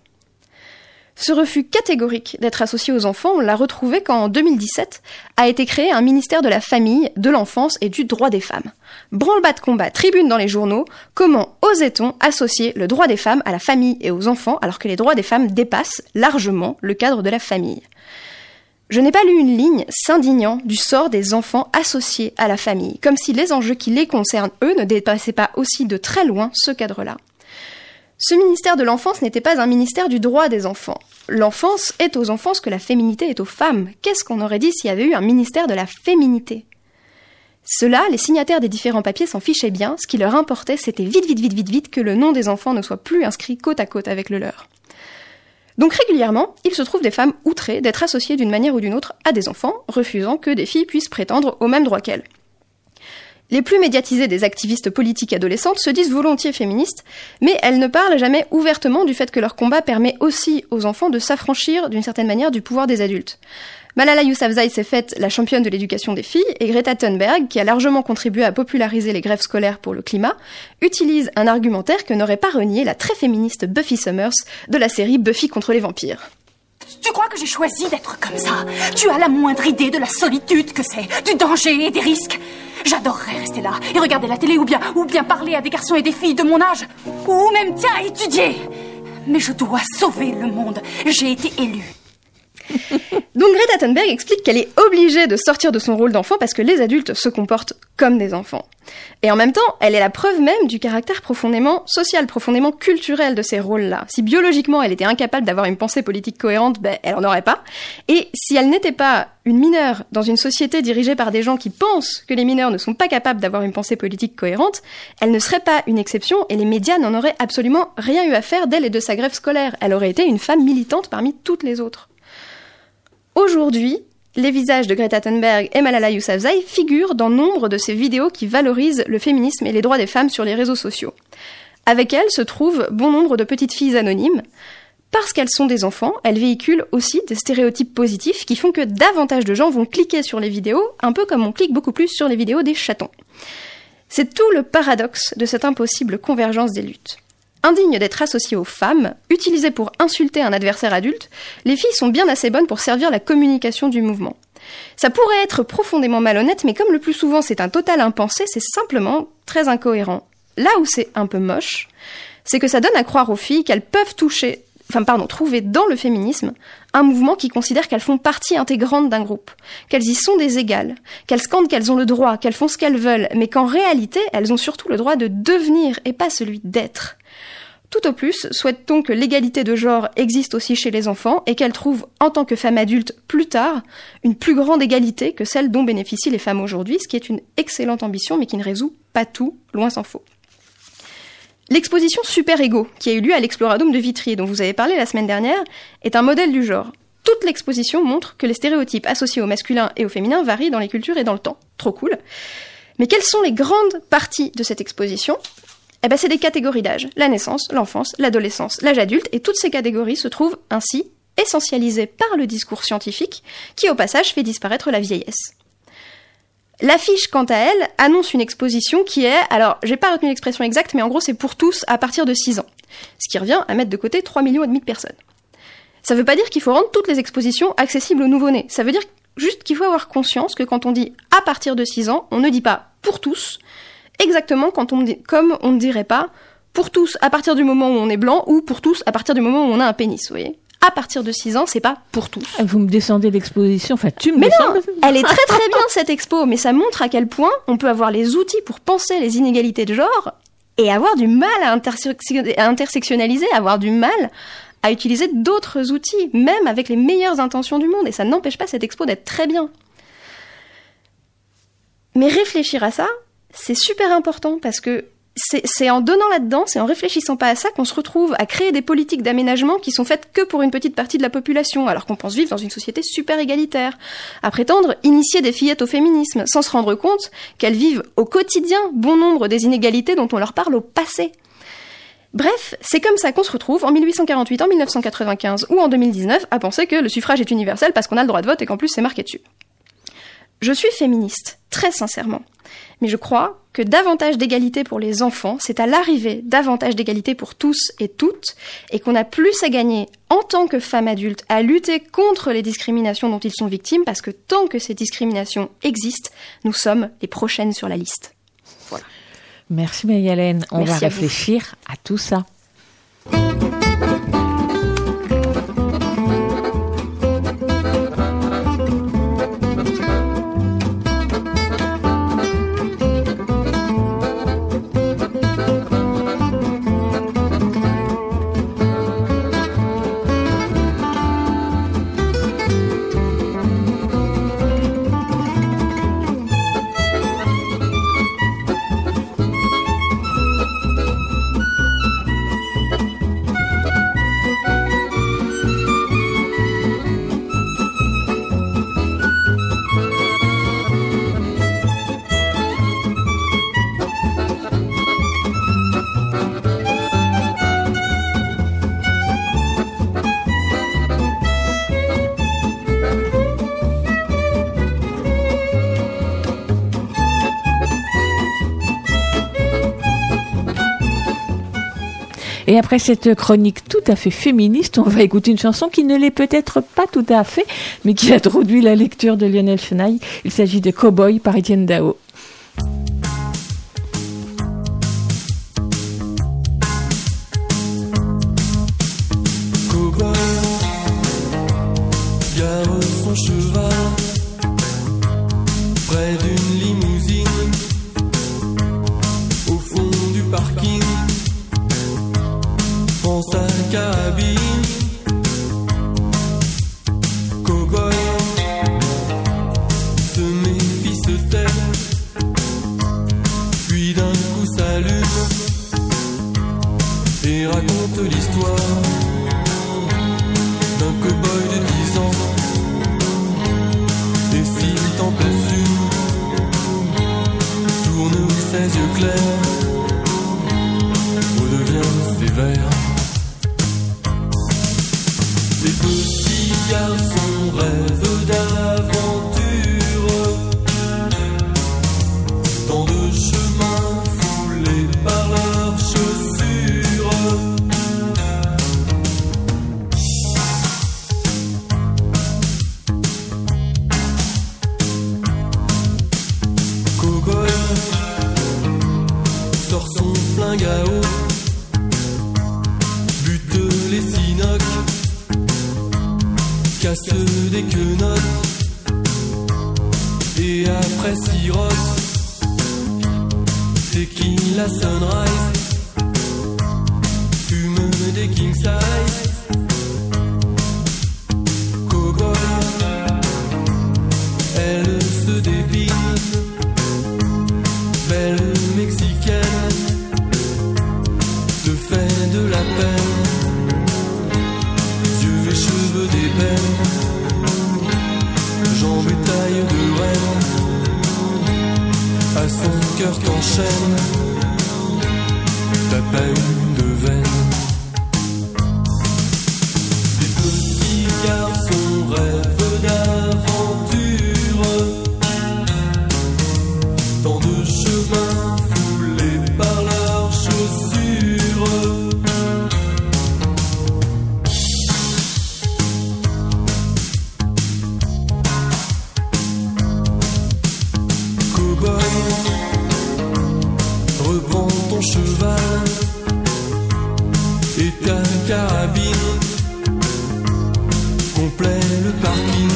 Ce refus catégorique d'être associé aux enfants, on l'a retrouvé quand en 2017 a été créé un ministère de la famille, de l'enfance et du droit des femmes. Branle-bas de combat, tribune dans les journaux, comment osait-on associer le droit des femmes à la famille et aux enfants alors que les droits des femmes dépassent largement le cadre de la famille? Je n'ai pas lu une ligne s'indignant du sort des enfants associés à la famille, comme si les enjeux qui les concernent, eux, ne dépassaient pas aussi de très loin ce cadre-là. Ce ministère de l'enfance n'était pas un ministère du droit des enfants. L'enfance est aux enfants ce que la féminité est aux femmes. Qu'est-ce qu'on aurait dit s'il y avait eu un ministère de la féminité? Cela, les signataires des différents papiers s'en fichaient bien, ce qui leur importait, c'était vite, vite, vite, vite, vite que le nom des enfants ne soit plus inscrit côte à côte avec le leur. Donc régulièrement, il se trouve des femmes outrées d'être associées d'une manière ou d'une autre à des enfants, refusant que des filles puissent prétendre au même droit qu'elles. Les plus médiatisées des activistes politiques adolescentes se disent volontiers féministes, mais elles ne parlent jamais ouvertement du fait que leur combat permet aussi aux enfants de s'affranchir d'une certaine manière du pouvoir des adultes. Malala Yousafzai s'est faite la championne de l'éducation des filles et Greta Thunberg, qui a largement contribué à populariser les grèves scolaires pour le climat, utilise un argumentaire que n'aurait pas renié la très féministe Buffy Summers de la série Buffy contre les vampires. Tu crois que j'ai choisi d'être comme ça? Tu as la moindre idée de la solitude que c'est, du danger et des risques? J'adorerais rester là et regarder la télé ou bien, ou bien parler à des garçons et des filles de mon âge. Ou même, tiens, étudier. Mais je dois sauver le monde. J'ai été élue. Donc Greta Thunberg explique qu'elle est obligée de sortir de son rôle d'enfant parce que les adultes se comportent comme des enfants. Et en même temps, elle est la preuve même du caractère profondément social, profondément culturel de ces rôles-là. Si biologiquement elle était incapable d'avoir une pensée politique cohérente, ben, elle en aurait pas. Et si elle n'était pas une mineure dans une société dirigée par des gens qui pensent que les mineurs ne sont pas capables d'avoir une pensée politique cohérente, elle ne serait pas une exception et les médias n'en auraient absolument rien eu à faire d'elle et de sa grève scolaire. Elle aurait été une femme militante parmi toutes les autres. Aujourd'hui, les visages de Greta Thunberg et Malala Yousafzai figurent dans nombre de ces vidéos qui valorisent le féminisme et les droits des femmes sur les réseaux sociaux. Avec elles se trouvent bon nombre de petites filles anonymes. Parce qu'elles sont des enfants, elles véhiculent aussi des stéréotypes positifs qui font que davantage de gens vont cliquer sur les vidéos, un peu comme on clique beaucoup plus sur les vidéos des chatons. C'est tout le paradoxe de cette impossible convergence des luttes. Indignes d'être associées aux femmes, utilisées pour insulter un adversaire adulte, les filles sont bien assez bonnes pour servir la communication du mouvement. Ça pourrait être profondément malhonnête, mais comme le plus souvent c'est un total impensé, c'est simplement très incohérent. Là où c'est un peu moche, c'est que ça donne à croire aux filles qu'elles peuvent toucher, enfin pardon, trouver dans le féminisme un mouvement qui considère qu'elles font partie intégrante d'un groupe, qu'elles y sont des égales, qu'elles scandent qu'elles ont le droit, qu'elles font ce qu'elles veulent, mais qu'en réalité elles ont surtout le droit de devenir et pas celui d'être. Tout au plus, souhaite-t-on que l'égalité de genre existe aussi chez les enfants et qu'elle trouve, en tant que femme adulte plus tard, une plus grande égalité que celle dont bénéficient les femmes aujourd'hui, ce qui est une excellente ambition mais qui ne résout pas tout, loin s'en faut. L'exposition Super Ego, qui a eu lieu à l'Exploradome de Vitry, dont vous avez parlé la semaine dernière, est un modèle du genre. Toute l'exposition montre que les stéréotypes associés au masculin et au féminin varient dans les cultures et dans le temps. Trop cool. Mais quelles sont les grandes parties de cette exposition? Eh ben, c'est des catégories d'âge. La naissance, l'enfance, l'adolescence, l'âge adulte, et toutes ces catégories se trouvent ainsi essentialisées par le discours scientifique, qui au passage fait disparaître la vieillesse. L'affiche, quant à elle, annonce une exposition qui est, alors j'ai pas retenu l'expression exacte, mais en gros c'est pour tous à partir de 6 ans. Ce qui revient à mettre de côté 3 millions et demi de personnes. Ça veut pas dire qu'il faut rendre toutes les expositions accessibles aux nouveau-nés. Ça veut dire juste qu'il faut avoir conscience que quand on dit à partir de 6 ans, on ne dit pas pour tous, exactement quand on comme on ne dirait pas pour tous à partir du moment où on est blanc ou pour tous à partir du moment où on a un pénis, vous voyez à partir de 6 ans, c'est pas pour tous. Ah, vous me descendez l'exposition, enfin tu me Mais descends. non, elle est très très bien cette expo, mais ça montre à quel point on peut avoir les outils pour penser les inégalités de genre et avoir du mal à intersectionnaliser, avoir du mal à utiliser d'autres outils, même avec les meilleures intentions du monde, et ça n'empêche pas cette expo d'être très bien. Mais réfléchir à ça, c'est super important parce que c'est en donnant là-dedans, c'est en réfléchissant pas à ça qu'on se retrouve à créer des politiques d'aménagement qui sont faites que pour une petite partie de la population, alors qu'on pense vivre dans une société super égalitaire. À prétendre initier des fillettes au féminisme, sans se rendre compte qu'elles vivent au quotidien bon nombre des inégalités dont on leur parle au passé. Bref, c'est comme ça qu'on se retrouve en 1848, en 1995 ou en 2019 à penser que le suffrage est universel parce qu'on a le droit de vote et qu'en plus c'est marqué dessus. Je suis féministe, très sincèrement. Mais je crois que davantage d'égalité pour les enfants, c'est à l'arrivée davantage d'égalité pour tous et toutes, et qu'on a plus à gagner en tant que femmes adultes à lutter contre les discriminations dont ils sont victimes, parce que tant que ces discriminations existent, nous sommes les prochaines sur la liste. Voilà. Merci Mayalène. On Merci va à réfléchir à tout ça. Et après cette chronique tout à fait féministe, on va écouter une chanson qui ne l'est peut-être pas tout à fait, mais qui introduit <laughs> la lecture de Lionel Chenaille. Il s'agit de Cowboy par Étienne Dao. Carabine, complet le parking.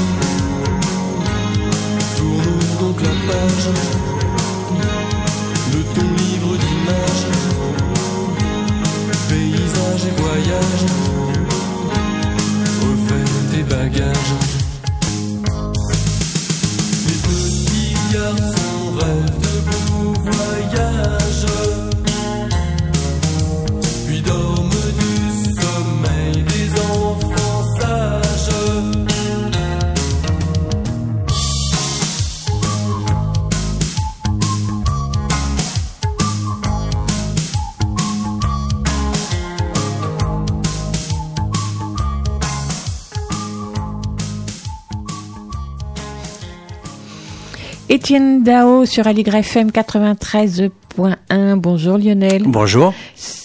Tourne donc la page Étienne Dao sur Aligre FM 93.1. Bonjour Lionel. Bonjour.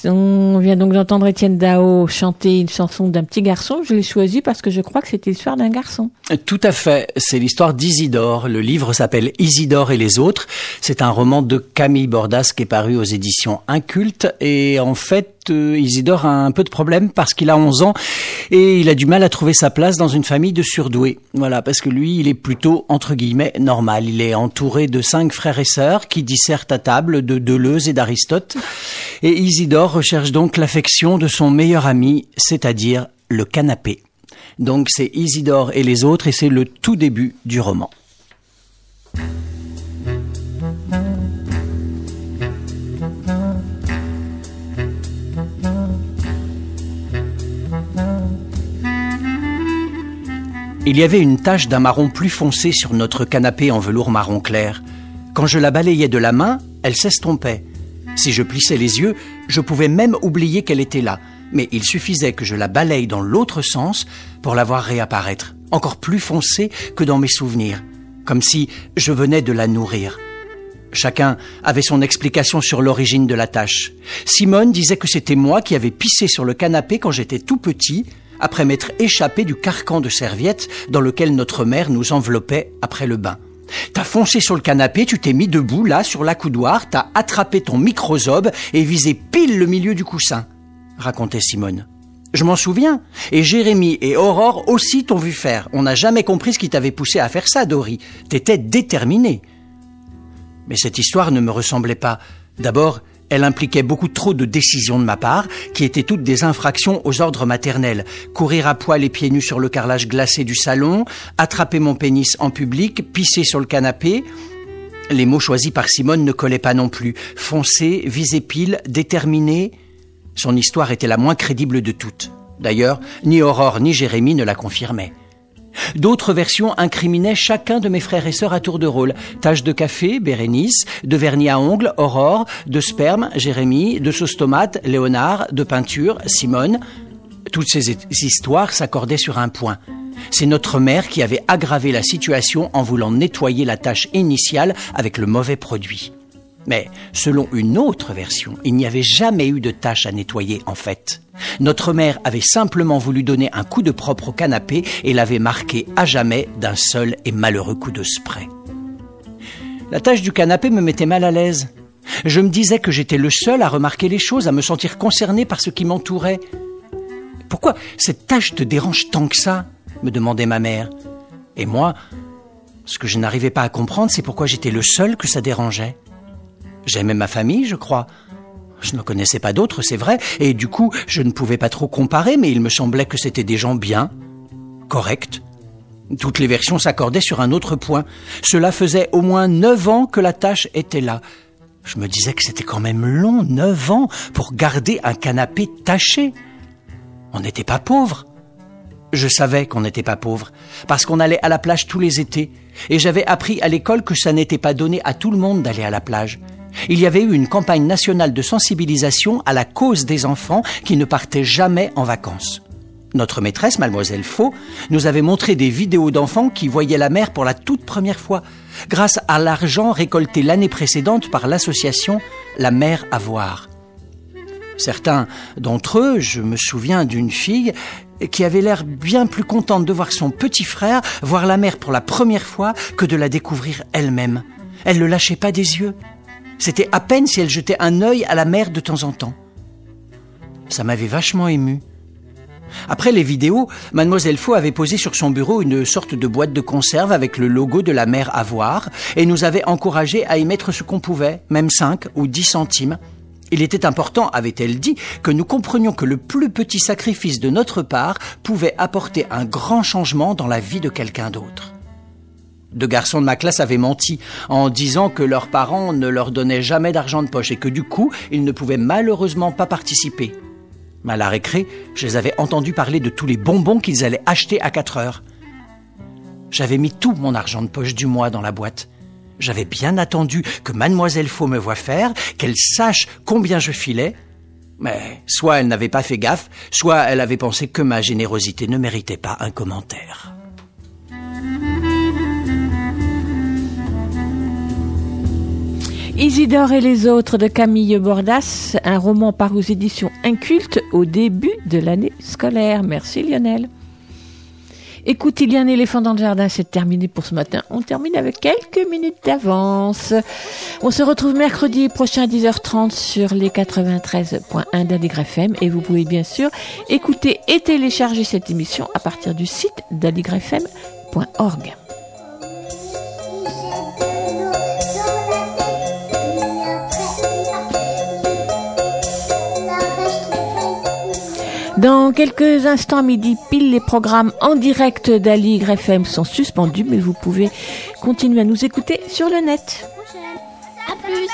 On vient donc d'entendre Étienne Dao chanter une chanson d'un petit garçon. Je l'ai choisi parce que je crois que c'était l'histoire d'un garçon. Tout à fait. C'est l'histoire d'Isidore. Le livre s'appelle Isidore et les autres. C'est un roman de Camille Bordas qui est paru aux éditions Inculte. Et en fait, euh, Isidore a un peu de problème parce qu'il a 11 ans et il a du mal à trouver sa place dans une famille de surdoués. Voilà, parce que lui, il est plutôt, entre guillemets, normal. Il est entouré de cinq frères et sœurs qui dissertent à table de Deleuze et d'Aristote. Et Isidore recherche donc l'affection de son meilleur ami, c'est-à-dire le canapé. Donc c'est Isidore et les autres et c'est le tout début du roman. Il y avait une tache d'un marron plus foncé sur notre canapé en velours marron clair. Quand je la balayais de la main, elle s'estompait. Si je plissais les yeux, je pouvais même oublier qu'elle était là. Mais il suffisait que je la balaye dans l'autre sens pour la voir réapparaître, encore plus foncée que dans mes souvenirs, comme si je venais de la nourrir. Chacun avait son explication sur l'origine de la tache. Simone disait que c'était moi qui avais pissé sur le canapé quand j'étais tout petit, après m'être échappé du carcan de serviette dans lequel notre mère nous enveloppait après le bain. T'as foncé sur le canapé, tu t'es mis debout là sur l'accoudoir, t'as attrapé ton microsobe et visé pile le milieu du coussin, racontait Simone. Je m'en souviens. Et Jérémy et Aurore aussi t'ont vu faire. On n'a jamais compris ce qui t'avait poussé à faire ça, Dory. T'étais déterminée. Mais cette histoire ne me ressemblait pas. D'abord, elle impliquait beaucoup trop de décisions de ma part, qui étaient toutes des infractions aux ordres maternels. Courir à poil et pieds nus sur le carrelage glacé du salon, attraper mon pénis en public, pisser sur le canapé. Les mots choisis par Simone ne collaient pas non plus. Foncé, viser pile, déterminé. Son histoire était la moins crédible de toutes. D'ailleurs, ni Aurore ni Jérémie ne la confirmaient. D'autres versions incriminaient chacun de mes frères et sœurs à tour de rôle. Tache de café, Bérénice, de vernis à ongles, Aurore, de sperme, Jérémie, de sauce tomate, Léonard, de peinture, Simone. Toutes ces histoires s'accordaient sur un point. C'est notre mère qui avait aggravé la situation en voulant nettoyer la tâche initiale avec le mauvais produit. Mais selon une autre version, il n'y avait jamais eu de tâche à nettoyer en fait. Notre mère avait simplement voulu donner un coup de propre au canapé et l'avait marqué à jamais d'un seul et malheureux coup de spray. La tâche du canapé me mettait mal à l'aise. Je me disais que j'étais le seul à remarquer les choses, à me sentir concerné par ce qui m'entourait. Pourquoi cette tâche te dérange tant que ça? me demandait ma mère. Et moi, ce que je n'arrivais pas à comprendre, c'est pourquoi j'étais le seul que ça dérangeait. J'aimais ma famille, je crois. Je ne connaissais pas d'autres, c'est vrai, et du coup, je ne pouvais pas trop comparer, mais il me semblait que c'était des gens bien, corrects. Toutes les versions s'accordaient sur un autre point. Cela faisait au moins neuf ans que la tâche était là. Je me disais que c'était quand même long, neuf ans, pour garder un canapé taché. On n'était pas pauvres. Je savais qu'on n'était pas pauvre, parce qu'on allait à la plage tous les étés, et j'avais appris à l'école que ça n'était pas donné à tout le monde d'aller à la plage. Il y avait eu une campagne nationale de sensibilisation à la cause des enfants qui ne partaient jamais en vacances. Notre maîtresse, mademoiselle Faux, nous avait montré des vidéos d'enfants qui voyaient la mer pour la toute première fois, grâce à l'argent récolté l'année précédente par l'association La Mer à voir. Certains d'entre eux, je me souviens d'une fille qui avait l'air bien plus contente de voir son petit frère voir la mer pour la première fois que de la découvrir elle-même. Elle ne le lâchait pas des yeux. C'était à peine si elle jetait un œil à la mer de temps en temps. Ça m'avait vachement ému. Après les vidéos, mademoiselle Faux avait posé sur son bureau une sorte de boîte de conserve avec le logo de la mer à voir et nous avait encouragé à y mettre ce qu'on pouvait, même 5 ou 10 centimes. Il était important, avait-elle dit, que nous comprenions que le plus petit sacrifice de notre part pouvait apporter un grand changement dans la vie de quelqu'un d'autre. Deux garçons de ma classe avaient menti en disant que leurs parents ne leur donnaient jamais d'argent de poche et que du coup, ils ne pouvaient malheureusement pas participer. Mais à la je les avais entendus parler de tous les bonbons qu'ils allaient acheter à 4 heures. J'avais mis tout mon argent de poche du mois dans la boîte. J'avais bien attendu que mademoiselle Faux me voie faire, qu'elle sache combien je filais, mais soit elle n'avait pas fait gaffe, soit elle avait pensé que ma générosité ne méritait pas un commentaire. Isidore et les autres de Camille Bordas, un roman par aux éditions Inculte au début de l'année scolaire. Merci Lionel. Écoute, il y a un éléphant dans le jardin, c'est terminé pour ce matin. On termine avec quelques minutes d'avance. On se retrouve mercredi prochain à 10h30 sur les 93.1 d'Aligre FM et vous pouvez bien sûr écouter et télécharger cette émission à partir du site d'aligrefm.org. Dans quelques instants, midi pile, les programmes en direct d'Aligre FM sont suspendus, mais vous pouvez continuer à nous écouter sur le net. À plus.